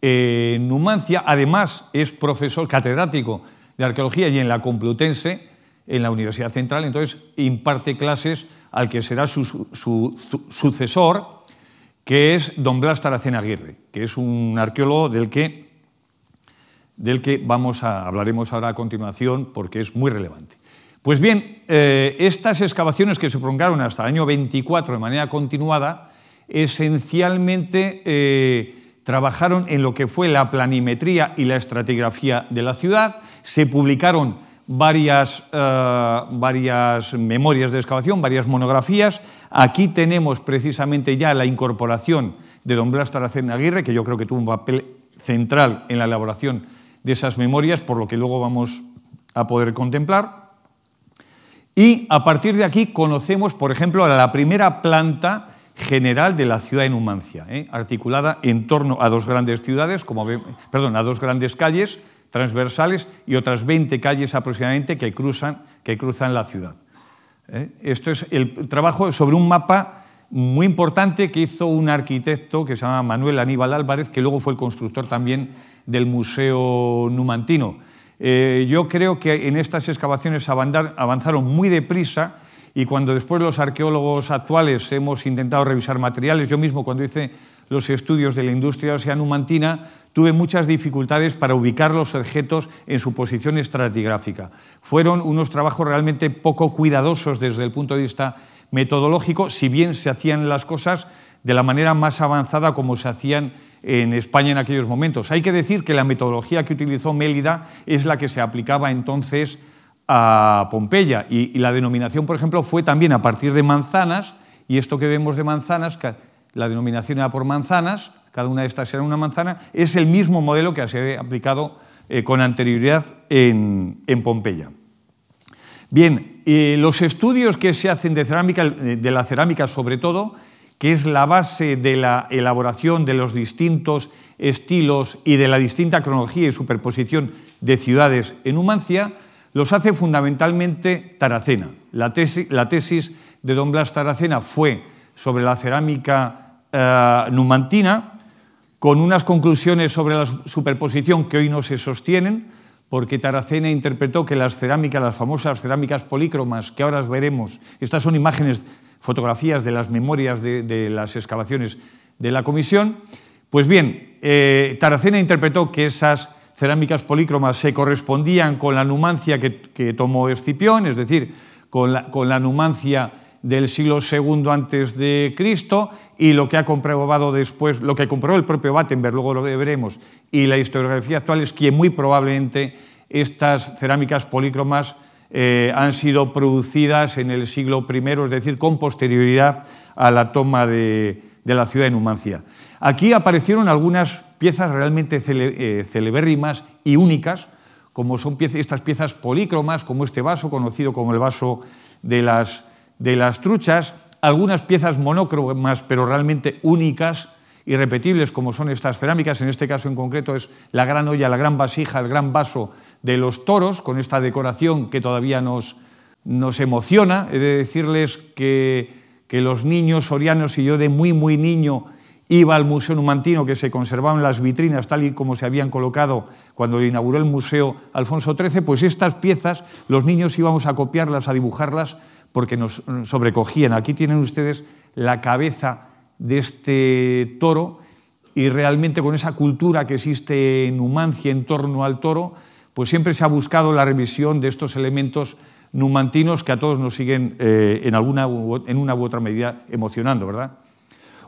en Numancia, además es profesor catedrático de arqueología y en la Complutense, en la Universidad Central, entonces imparte clases al que será su, sucesor, que es don Blas Taracena Aguirre, que es un arqueólogo del que, del que vamos a, hablaremos ahora a continuación porque es muy relevante. Pues bien, eh, estas excavaciones que se prolongaron hasta el año 24 de manera continuada, esencialmente eh, trabajaron en lo que fue la planimetría y la estratigrafía de la ciudad, se publicaron varias, eh, varias memorias de excavación, varias monografías. Aquí tenemos precisamente ya la incorporación de don Blas Taracena Aguirre, que yo creo que tuvo un papel central en la elaboración de esas memorias, por lo que luego vamos a poder contemplar. Y a partir de aquí conocemos, por ejemplo, la primera planta general de la ciudad de Numancia, ¿eh? articulada en torno a dos grandes ciudades, como, perdón, a dos grandes calles, transversales y otras 20 calles aproximadamente que cruzan, la ciudad. ¿Eh? Esto es el trabajo sobre un mapa muy importante que hizo un arquitecto que se llama Manuel Aníbal Álvarez, que luego fue el constructor también del Museo Numantino. Eh, yo creo que en estas excavaciones avanzaron muy deprisa y cuando después los arqueólogos actuales hemos intentado revisar materiales, yo mismo cuando hice los estudios de la industria numantina, tuve muchas dificultades para ubicar los objetos en su posición estratigráfica. Fueron unos trabajos realmente poco cuidadosos desde el punto de vista metodológico, si bien se hacían las cosas de la manera más avanzada como se hacían en España en aquellos momentos. Hay que decir que la metodología que utilizó Mélida es la que se aplicaba entonces a Pompeya y, la denominación, por ejemplo, fue también a partir de manzanas y esto que vemos de manzanas, la denominación era por manzanas, cada una de estas era una manzana, es el mismo modelo que se ha aplicado eh, con anterioridad en, Pompeya. Bien, eh, los estudios que se hacen de, cerámica, eh, de la cerámica sobre todo, que es la base de la elaboración de los distintos estilos y de la distinta cronología y superposición de ciudades en Numancia, los hace fundamentalmente Taracena. La tesis, la tesis de don Blas Taracena fue sobre la cerámica numantina con unas conclusiones sobre la superposición que hoy no se sostienen, porque Taracena interpretó que las cerámicas, las famosas cerámicas polícromas, que ahora veremos, estas son imágenes, fotografías de las memorias de, las excavaciones de la comisión, pues bien, eh, Taracena interpretó que esas cerámicas polícromas se correspondían con la numancia que, tomó Escipión, es decir, con la, numancia del siglo II antes de Cristo y lo que ha comprobado después, lo que comprobó el propio Battenberg, luego lo veremos, y la historiografía actual es que muy probablemente estas cerámicas polícromas eh, han sido producidas en el siglo I, es decir, con posterioridad a la toma de, la ciudad de Numancia. Aquí aparecieron algunas piezas realmente eh, celebérrimas y únicas, como son estas piezas polícromas, como este vaso, conocido como el vaso de las de las truchas, algunas piezas monócromas, pero realmente únicas, y repetibles, como son estas cerámicas, en este caso en concreto es la gran olla, la gran vasija, el gran vaso de los toros, con esta decoración que todavía nos, nos emociona. He de decirles que, que los niños sorianos y yo de muy, muy niño iba al Museo Numantino, que se conservaban las vitrinas tal y como se habían colocado cuando inauguró el Museo Alfonso XIII, pues estas piezas los niños íbamos a copiarlas, a dibujarlas, porque nos sobrecogían. Aquí tienen ustedes la cabeza de este toro y realmente con esa cultura que existe en Numancia en torno al toro, pues siempre se ha buscado la revisión de estos elementos numantinos que a todos nos siguen eh, en, alguna, en una u otra medida emocionando, ¿verdad?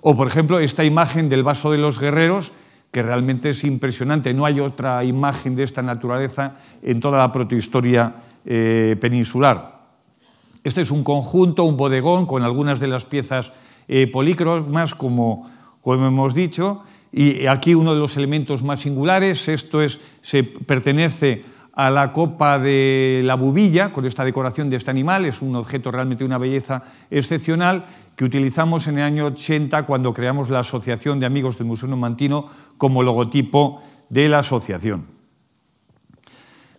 O, por ejemplo, esta imagen del vaso de los guerreros, que realmente es impresionante. No hay otra imagen de esta naturaleza en toda la protohistoria eh, peninsular. Este es un conjunto, un bodegón con algunas de las piezas eh, polícromas, como, como hemos dicho, y aquí uno de los elementos más singulares, esto es, se pertenece a la copa de la bubilla, con esta decoración de este animal, es un objeto realmente de una belleza excepcional, que utilizamos en el año 80 cuando creamos la Asociación de Amigos del Museo Numantino como logotipo de la asociación.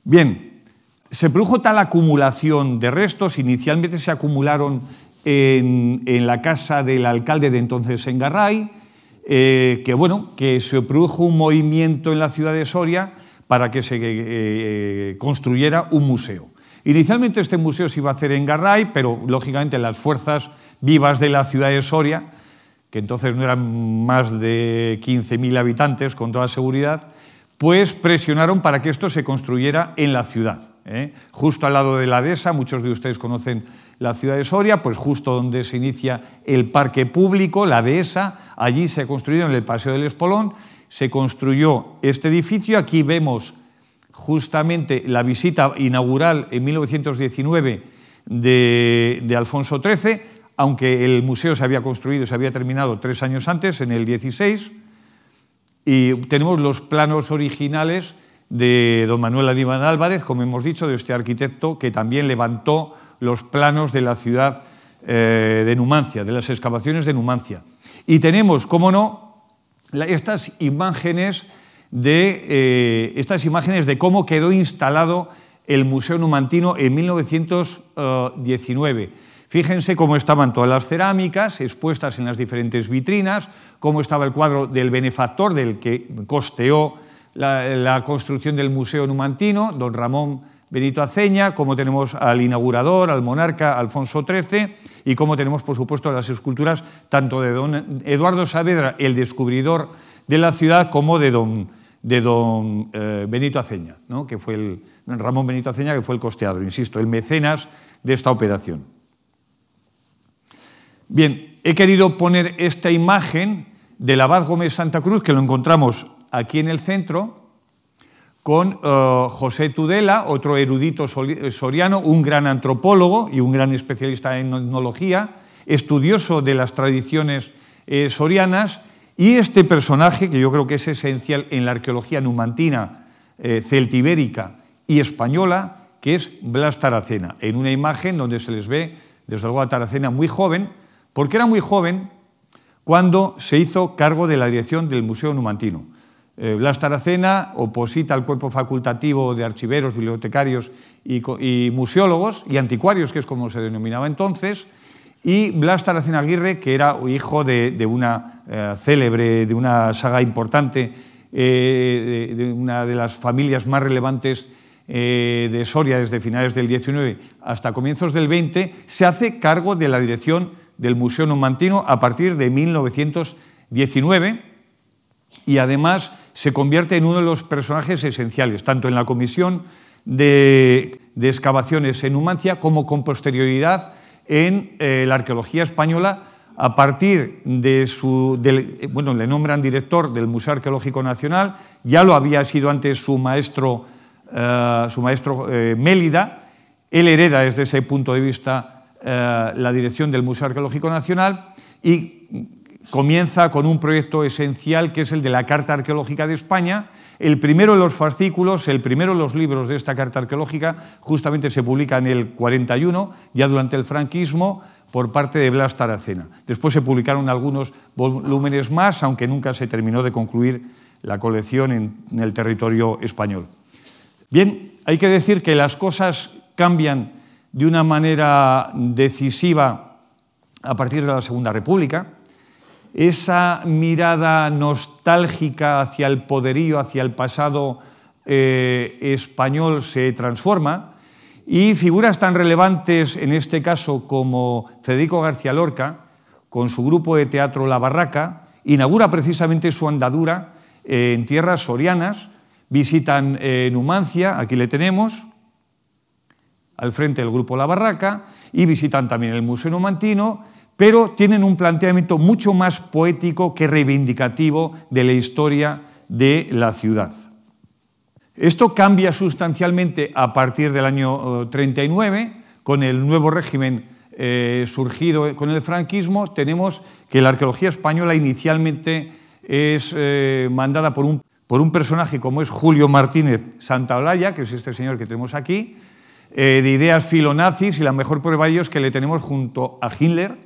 Bien, se produjo tal acumulación de restos, inicialmente se acumularon en, la casa del alcalde de entonces en Garray, eh, que, bueno, que se produjo un movimiento en la ciudad de Soria para que se eh, construyera un museo. Inicialmente este museo se iba a hacer en Garray, pero lógicamente las fuerzas vivas de la ciudad de Soria, que entonces no eran más de 15.000 habitantes con toda seguridad, pues presionaron para que esto se construyera en la ciudad. ¿eh? Justo al lado de la dehesa, muchos de ustedes conocen la ciudad de Soria, pues justo donde se inicia el parque público, la dehesa, allí se ha construido en el Paseo del Espolón, se construyó este edificio. Aquí vemos justamente la visita inaugural en 1919 de, de Alfonso XIII, aunque el museo se había construido, se había terminado tres años antes, en el 16 y tenemos los planos originales de don Manuel Aníbal Álvarez, como hemos dicho, de este arquitecto que también levantó los planos de la ciudad eh, de Numancia, de las excavaciones de Numancia. Y tenemos, cómo no, estas imágenes de, eh, estas imágenes de cómo quedó instalado el Museo Numantino en 1919. Fíjense cómo estaban todas las cerámicas expuestas en las diferentes vitrinas, cómo estaba el cuadro del benefactor del que costeó la, construcción del Museo Numantino, don Ramón Benito Aceña, cómo tenemos al inaugurador, al monarca Alfonso XIII, y cómo tenemos, por supuesto, las esculturas tanto de don Eduardo Saavedra, el descubridor de la ciudad, como de don, de don eh, Benito Aceña, que fue el, Ramón Benito Aceña, que fue el costeador, insisto, el mecenas de esta operación. Bien, he querido poner esta imagen del abad Gómez Santa Cruz, que lo encontramos aquí en el centro, con eh, José Tudela, otro erudito soriano, un gran antropólogo y un gran especialista en etnología, estudioso de las tradiciones eh, sorianas, y este personaje, que yo creo que es esencial en la arqueología numantina, eh, celtibérica y española, que es Blas Taracena, en una imagen donde se les ve, desde luego, a Taracena muy joven, porque era muy joven cuando se hizo cargo de la dirección del Museo Numantino. Eh, Blas Taracena oposita al cuerpo facultativo de archiveros, bibliotecarios y, museólogos y anticuarios, que es como se denominaba entonces, y Blas Taracena Aguirre, que era hijo de, una, eh, célebre, de una saga importante, eh, de, una de las familias más relevantes de Soria desde finales del 19 hasta comienzos del 20, se hace cargo de la dirección del Museo Numantino a partir de 1919 y además se convierte en uno de los personajes esenciales, tanto en la comisión de, excavaciones en Numancia como con posterioridad en eh, la arqueología española. A partir de su, bueno, le nombran director del Museo Arqueológico Nacional, ya lo había sido antes su maestro, eh, su maestro eh, Mélida, él hereda desde ese punto de vista la dirección del Museo Arqueológico Nacional y comienza con un proyecto esencial que es el de la Carta Arqueológica de España, el primero de los fascículos, el primero de los libros de esta carta arqueológica, justamente se publica en el 41, ya durante el franquismo, por parte de Blas Taracena. Después se publicaron algunos volúmenes más, aunque nunca se terminó de concluir la colección en, el territorio español. Bien, hay que decir que las cosas cambian de una manera decisiva a partir de la Segunda República esa mirada nostálgica hacia el poderío, hacia el pasado eh, español se transforma y figuras tan relevantes en este caso como Federico García Lorca, con su grupo de teatro La Barraca, inaugura precisamente su andadura en tierras sorianas, visitan eh, Numancia, aquí le tenemos, al frente del grupo La Barraca, y visitan también el Museo Numantino, pero tienen un planteamiento mucho más poético que reivindicativo de la historia de la ciudad. Esto cambia sustancialmente a partir del año 39, eh, con el nuevo régimen eh, surgido con el franquismo, tenemos que la arqueología española inicialmente es eh, mandada por un, por un, personaje como es Julio Martínez Santaolalla, que es este señor que tenemos aquí, de ideas filonazis, y la mejor prueba de ello es que le tenemos junto a Hitler,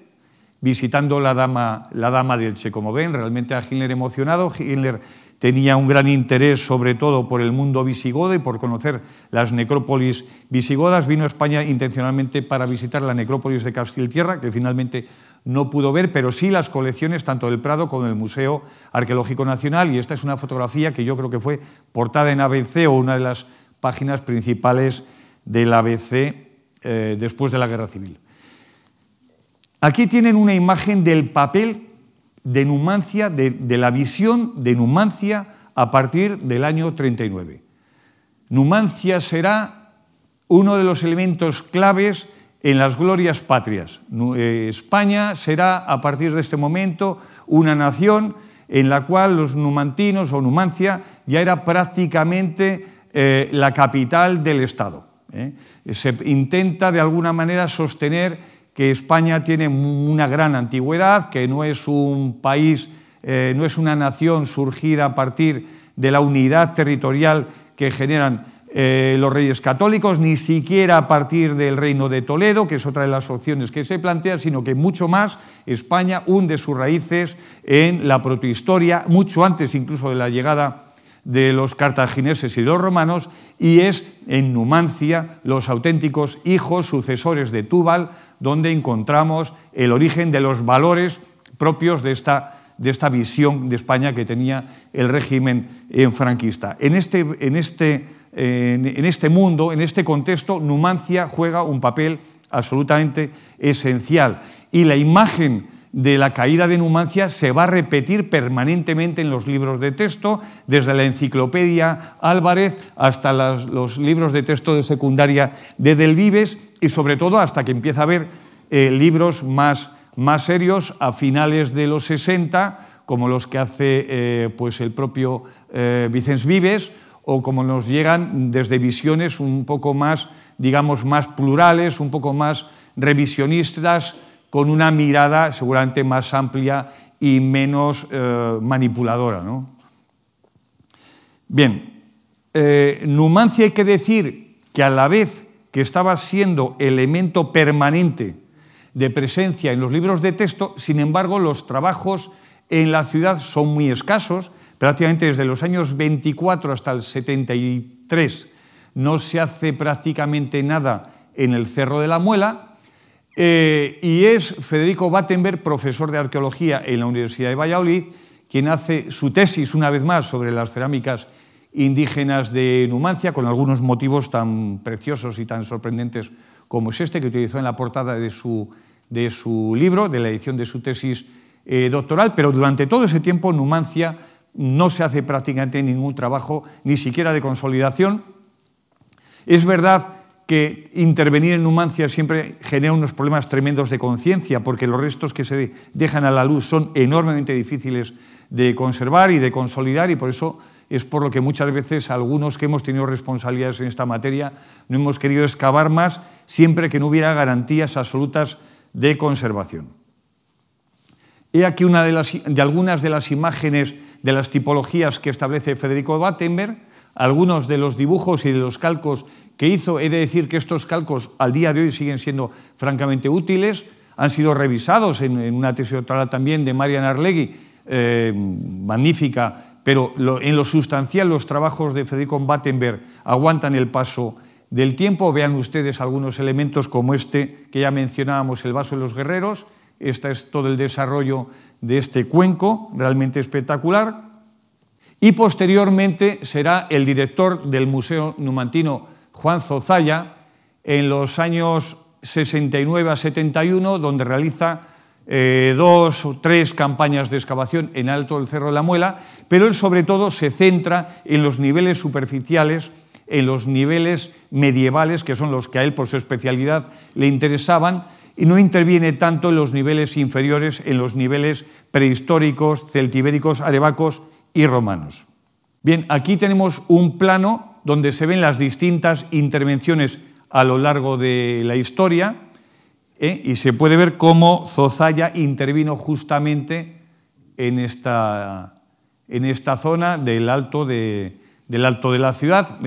visitando la dama, la dama. Como ven, realmente a Hitler emocionado. Hitler tenía un gran interés sobre todo por el mundo visigodo y por conocer las necrópolis visigodas. Vino a España intencionalmente para visitar la necrópolis de Castiltierra, que finalmente no pudo ver, pero sí las colecciones tanto del Prado como del Museo Arqueológico Nacional. Y esta es una fotografía que yo creo que fue portada en ABC o una de las páginas principales del ABC eh, después de la Guerra Civil. Aquí tienen una imagen del papel de Numancia, de, la visión de Numancia a partir del año 39. Numancia será uno de los elementos claves en las glorias patrias. Eh, España será a partir de este momento una nación en la cual los numantinos o Numancia ya era prácticamente eh, la capital del Estado. ¿eh? Se intenta de alguna manera sostener que España tiene una gran antigüedad, que no es un país, eh, no es una nación surgida a partir de la unidad territorial que generan eh, los reyes católicos, ni siquiera a partir del reino de Toledo, que es otra de las opciones que se plantea, sino que mucho más España hunde sus raíces en la protohistoria, mucho antes incluso de la llegada de los cartagineses y los romanos, y es en Numancia los auténticos hijos sucesores de Túbal, donde encontramos el origen de los valores propios de esta, de esta visión de España que tenía el régimen franquista. En este, en, este, en este mundo, en este contexto, Numancia juega un papel absolutamente esencial y la imagen de la caída de Numancia se va a repetir permanentemente en los libros de texto, desde la enciclopedia Álvarez hasta los libros de texto de secundaria de Delvives y sobre todo hasta que empieza a haber eh, libros más, más serios a finales de los 60, como los que hace eh, pues el propio eh, Vicens Vives, o como nos llegan desde visiones un poco más, digamos, más plurales, un poco más revisionistas, con una mirada seguramente más amplia y menos eh, manipuladora. ¿no? Bien, Numancia hay que decir que a la vez que estaba siendo elemento permanente de presencia en los libros de texto, sin embargo los trabajos en la ciudad son muy escasos, prácticamente desde los años 24 hasta el 73 no se hace prácticamente nada en el Cerro de la Muela, Eh, y es Federico Battenberg, profesor de arqueología en la Universidad de Valladolid, quien hace su tesis una vez más sobre las cerámicas indígenas de Numancia, con algunos motivos tan preciosos y tan sorprendentes como es este que utilizó en la portada de su, de su libro, de la edición de su tesis eh, doctoral, pero durante todo ese tiempo Numancia no se hace prácticamente ningún trabajo, ni siquiera de consolidación. Es verdad que intervenir en Numancia siempre genera unos problemas tremendos de conciencia, porque los restos que se dejan a la luz son enormemente difíciles de conservar y de consolidar, y por eso es por lo que muchas veces algunos que hemos tenido responsabilidades en esta materia no hemos querido excavar más siempre que no hubiera garantías absolutas de conservación. He aquí una de, algunas de las imágenes de las tipologías que establece Federico Battenberg, algunos de los dibujos y de los calcos que hizo. He de decir que estos calcos al día de hoy siguen siendo francamente útiles, han sido revisados en, una tesis doctoral también de Marian Arlegui, eh, magnífica pero en lo sustancial los trabajos de Federico Battenberg aguantan el paso del tiempo. Vean ustedes algunos elementos como este que ya mencionábamos, el vaso de los guerreros. Este es todo el desarrollo de este cuenco, realmente espectacular. Y posteriormente será el director del Museo Numantino, Juan Zozaya, en los años 69 a 71, donde realiza eh, dos o tres campañas de excavación en alto del Cerro de la Muela, pero él sobre todo se centra en los niveles superficiales, en los niveles medievales, que son los que a él por su especialidad le interesaban, y no interviene tanto en los niveles inferiores, en los niveles prehistóricos, celtibéricos, arebacos y romanos. Bien, aquí tenemos un plano donde se ven las distintas intervenciones a lo largo de la historia. ¿Eh? y se puede ver cómo Zozaya intervino justamente en esta, en esta zona del alto de, del alto de la ciudad.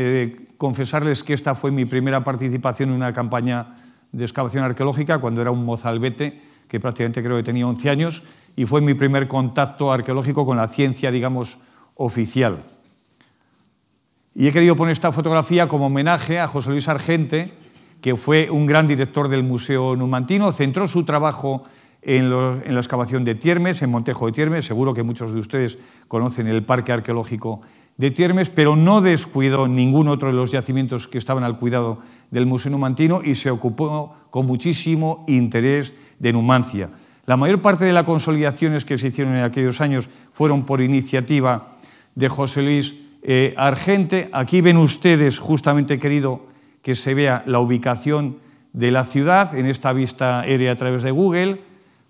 confesarles que esta fue mi primera participación en una campaña de excavación arqueológica cuando era un mozalbete, que prácticamente creo que tenía 11 años, y fue mi primer contacto arqueológico con la ciencia, digamos, oficial. Y he querido poner esta fotografía como homenaje a José Luis Argente, que fue un gran director del Museo Numantino, centró su trabajo en, la excavación de Tiermes, en Montejo de Tiermes, seguro que muchos de ustedes conocen el Parque Arqueológico de Tiermes, pero no descuidó ningún otro de los yacimientos que estaban al cuidado del Museo Numantino y se ocupó con muchísimo interés de Numancia. La mayor parte de las consolidaciones que se hicieron en aquellos años fueron por iniciativa de José Luis eh, Argente. Aquí ven ustedes, justamente querido que se vea la ubicación de la ciudad en esta vista aérea a través de Google,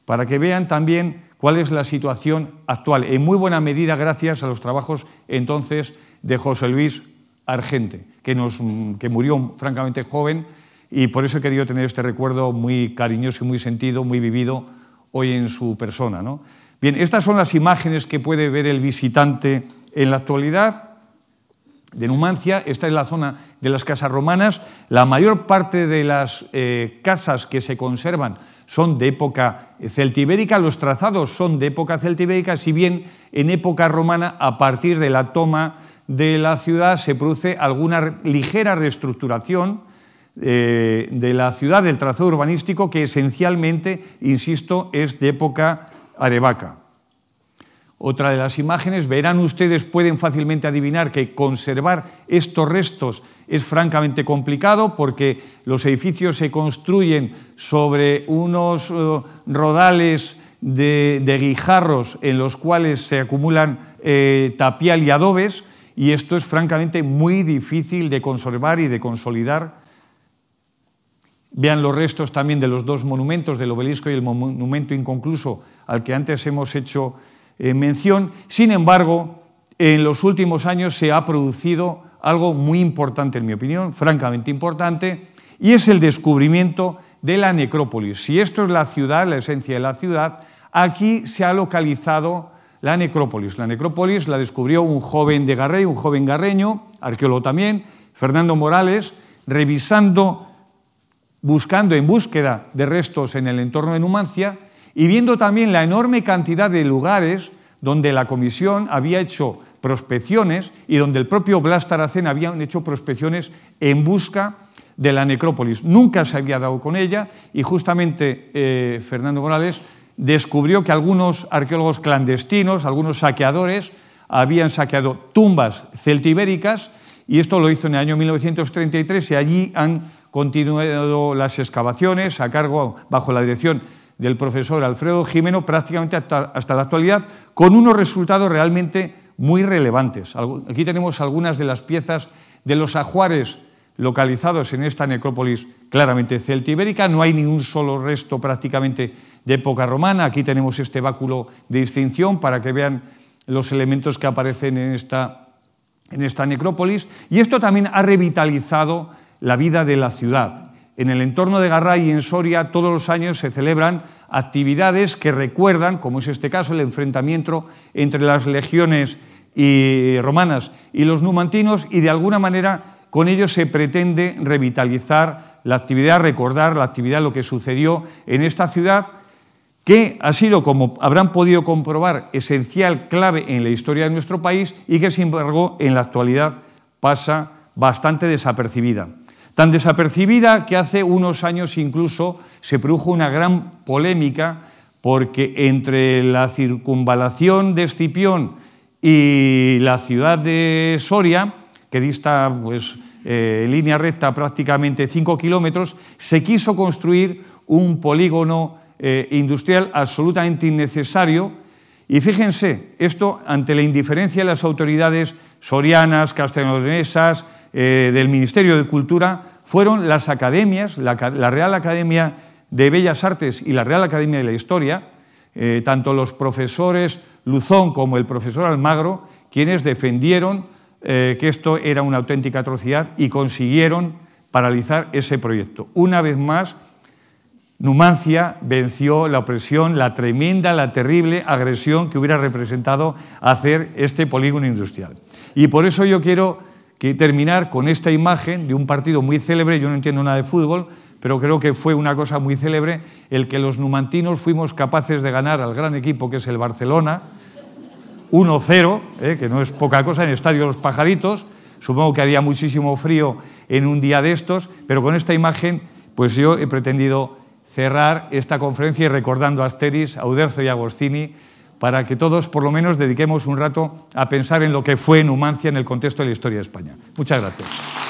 para que vean también cuál es la situación actual, en muy buena medida gracias a los trabajos entonces de José Luis Argente, que, nos, que murió francamente joven y por eso he querido tener este recuerdo muy cariñoso y muy sentido, muy vivido hoy en su persona. ¿no? Bien, estas son las imágenes que puede ver el visitante en la actualidad de Numancia. Esta es la zona de las casas romanas. La mayor parte de las eh, casas que se conservan son de época celtibérica, los trazados son de época celtibérica, si bien en época romana, a partir de la toma de la ciudad, se produce alguna ligera reestructuración eh, de la ciudad, del trazado urbanístico, que esencialmente, insisto, es de época arevaca. Otra de las imágenes, verán ustedes, pueden fácilmente adivinar que conservar estos restos es francamente complicado porque los edificios se construyen sobre unos eh, rodales de, guijarros en los cuales se acumulan eh, tapial y adobes y esto es francamente muy difícil de conservar y de consolidar. Vean los restos también de los dos monumentos, del obelisco y el monumento inconcluso al que antes hemos hecho mención. Sin embargo, en los últimos años se ha producido algo muy importante, en mi opinión, francamente importante, y es el descubrimiento de la necrópolis. Si esto es la ciudad, la esencia de la ciudad, aquí se ha localizado la necrópolis. La necrópolis la descubrió un joven de Garrey, un joven garreño, arqueólogo también, Fernando Morales, revisando, buscando en búsqueda de restos en el entorno de Numancia, y viendo también la enorme cantidad de lugares donde la comisión había hecho prospecciones y donde el propio Blas Taracena había hecho prospecciones en busca de la necrópolis. Nunca se había dado con ella y justamente eh, Fernando Morales descubrió que algunos arqueólogos clandestinos, algunos saqueadores, habían saqueado tumbas celtibéricas y esto lo hizo en el año 1933 y allí han continuado las excavaciones a cargo, bajo la dirección del profesor Alfredo Jimeno, prácticamente hasta, la actualidad, con unos resultados realmente muy relevantes. Aquí tenemos algunas de las piezas de los ajuares localizados en esta necrópolis claramente celtibérica. No hay ni un solo resto prácticamente de época romana. Aquí tenemos este báculo de distinción para que vean los elementos que aparecen en esta, en esta necrópolis. Y esto también ha revitalizado la vida de la ciudad. En el entorno de Garray y en Soria todos los años se celebran actividades que recuerdan, como es este caso, el enfrentamiento entre las legiones y romanas y los numantinos y de alguna manera con ello se pretende revitalizar la actividad, recordar la actividad, lo que sucedió en esta ciudad, que ha sido, como habrán podido comprobar, esencial, clave en la historia de nuestro país y que, sin embargo, en la actualidad pasa bastante desapercibida. Tan desapercibida que hace unos años incluso se produjo una gran polémica porque entre la circunvalación de Escipión y la ciudad de Soria, que dista pues, eh, línea recta prácticamente 5 kilómetros, se quiso construir un polígono eh, industrial absolutamente innecesario. Y fíjense, esto ante la indiferencia de las autoridades sorianas, castellanesas, eh, del Ministerio de Cultura, fueron las academias, la, Real Academia de Bellas Artes y la Real Academia de la Historia, tanto los profesores Luzón como el profesor Almagro, quienes defendieron eh, que esto era una auténtica atrocidad y consiguieron paralizar ese proyecto. Una vez más, Numancia venció la opresión, la tremenda, la terrible agresión que hubiera representado hacer este polígono industrial. Y por eso yo quiero terminar con esta imagen de un partido muy célebre, yo no entiendo nada de fútbol, pero creo que fue una cosa muy célebre el que los numantinos fuimos capaces de ganar al gran equipo que es el Barcelona, 1-0, eh, que no es poca cosa, en el Estadio Los Pajaritos. Supongo que haría muchísimo frío en un día de estos, pero con esta imagen, pues yo he pretendido cerrar esta conferencia y recordando a Asteris, a Uderzo y Agostini, para que todos por lo menos dediquemos un rato a pensar en lo que fue Numancia en el contexto de la historia de España. Muchas gracias.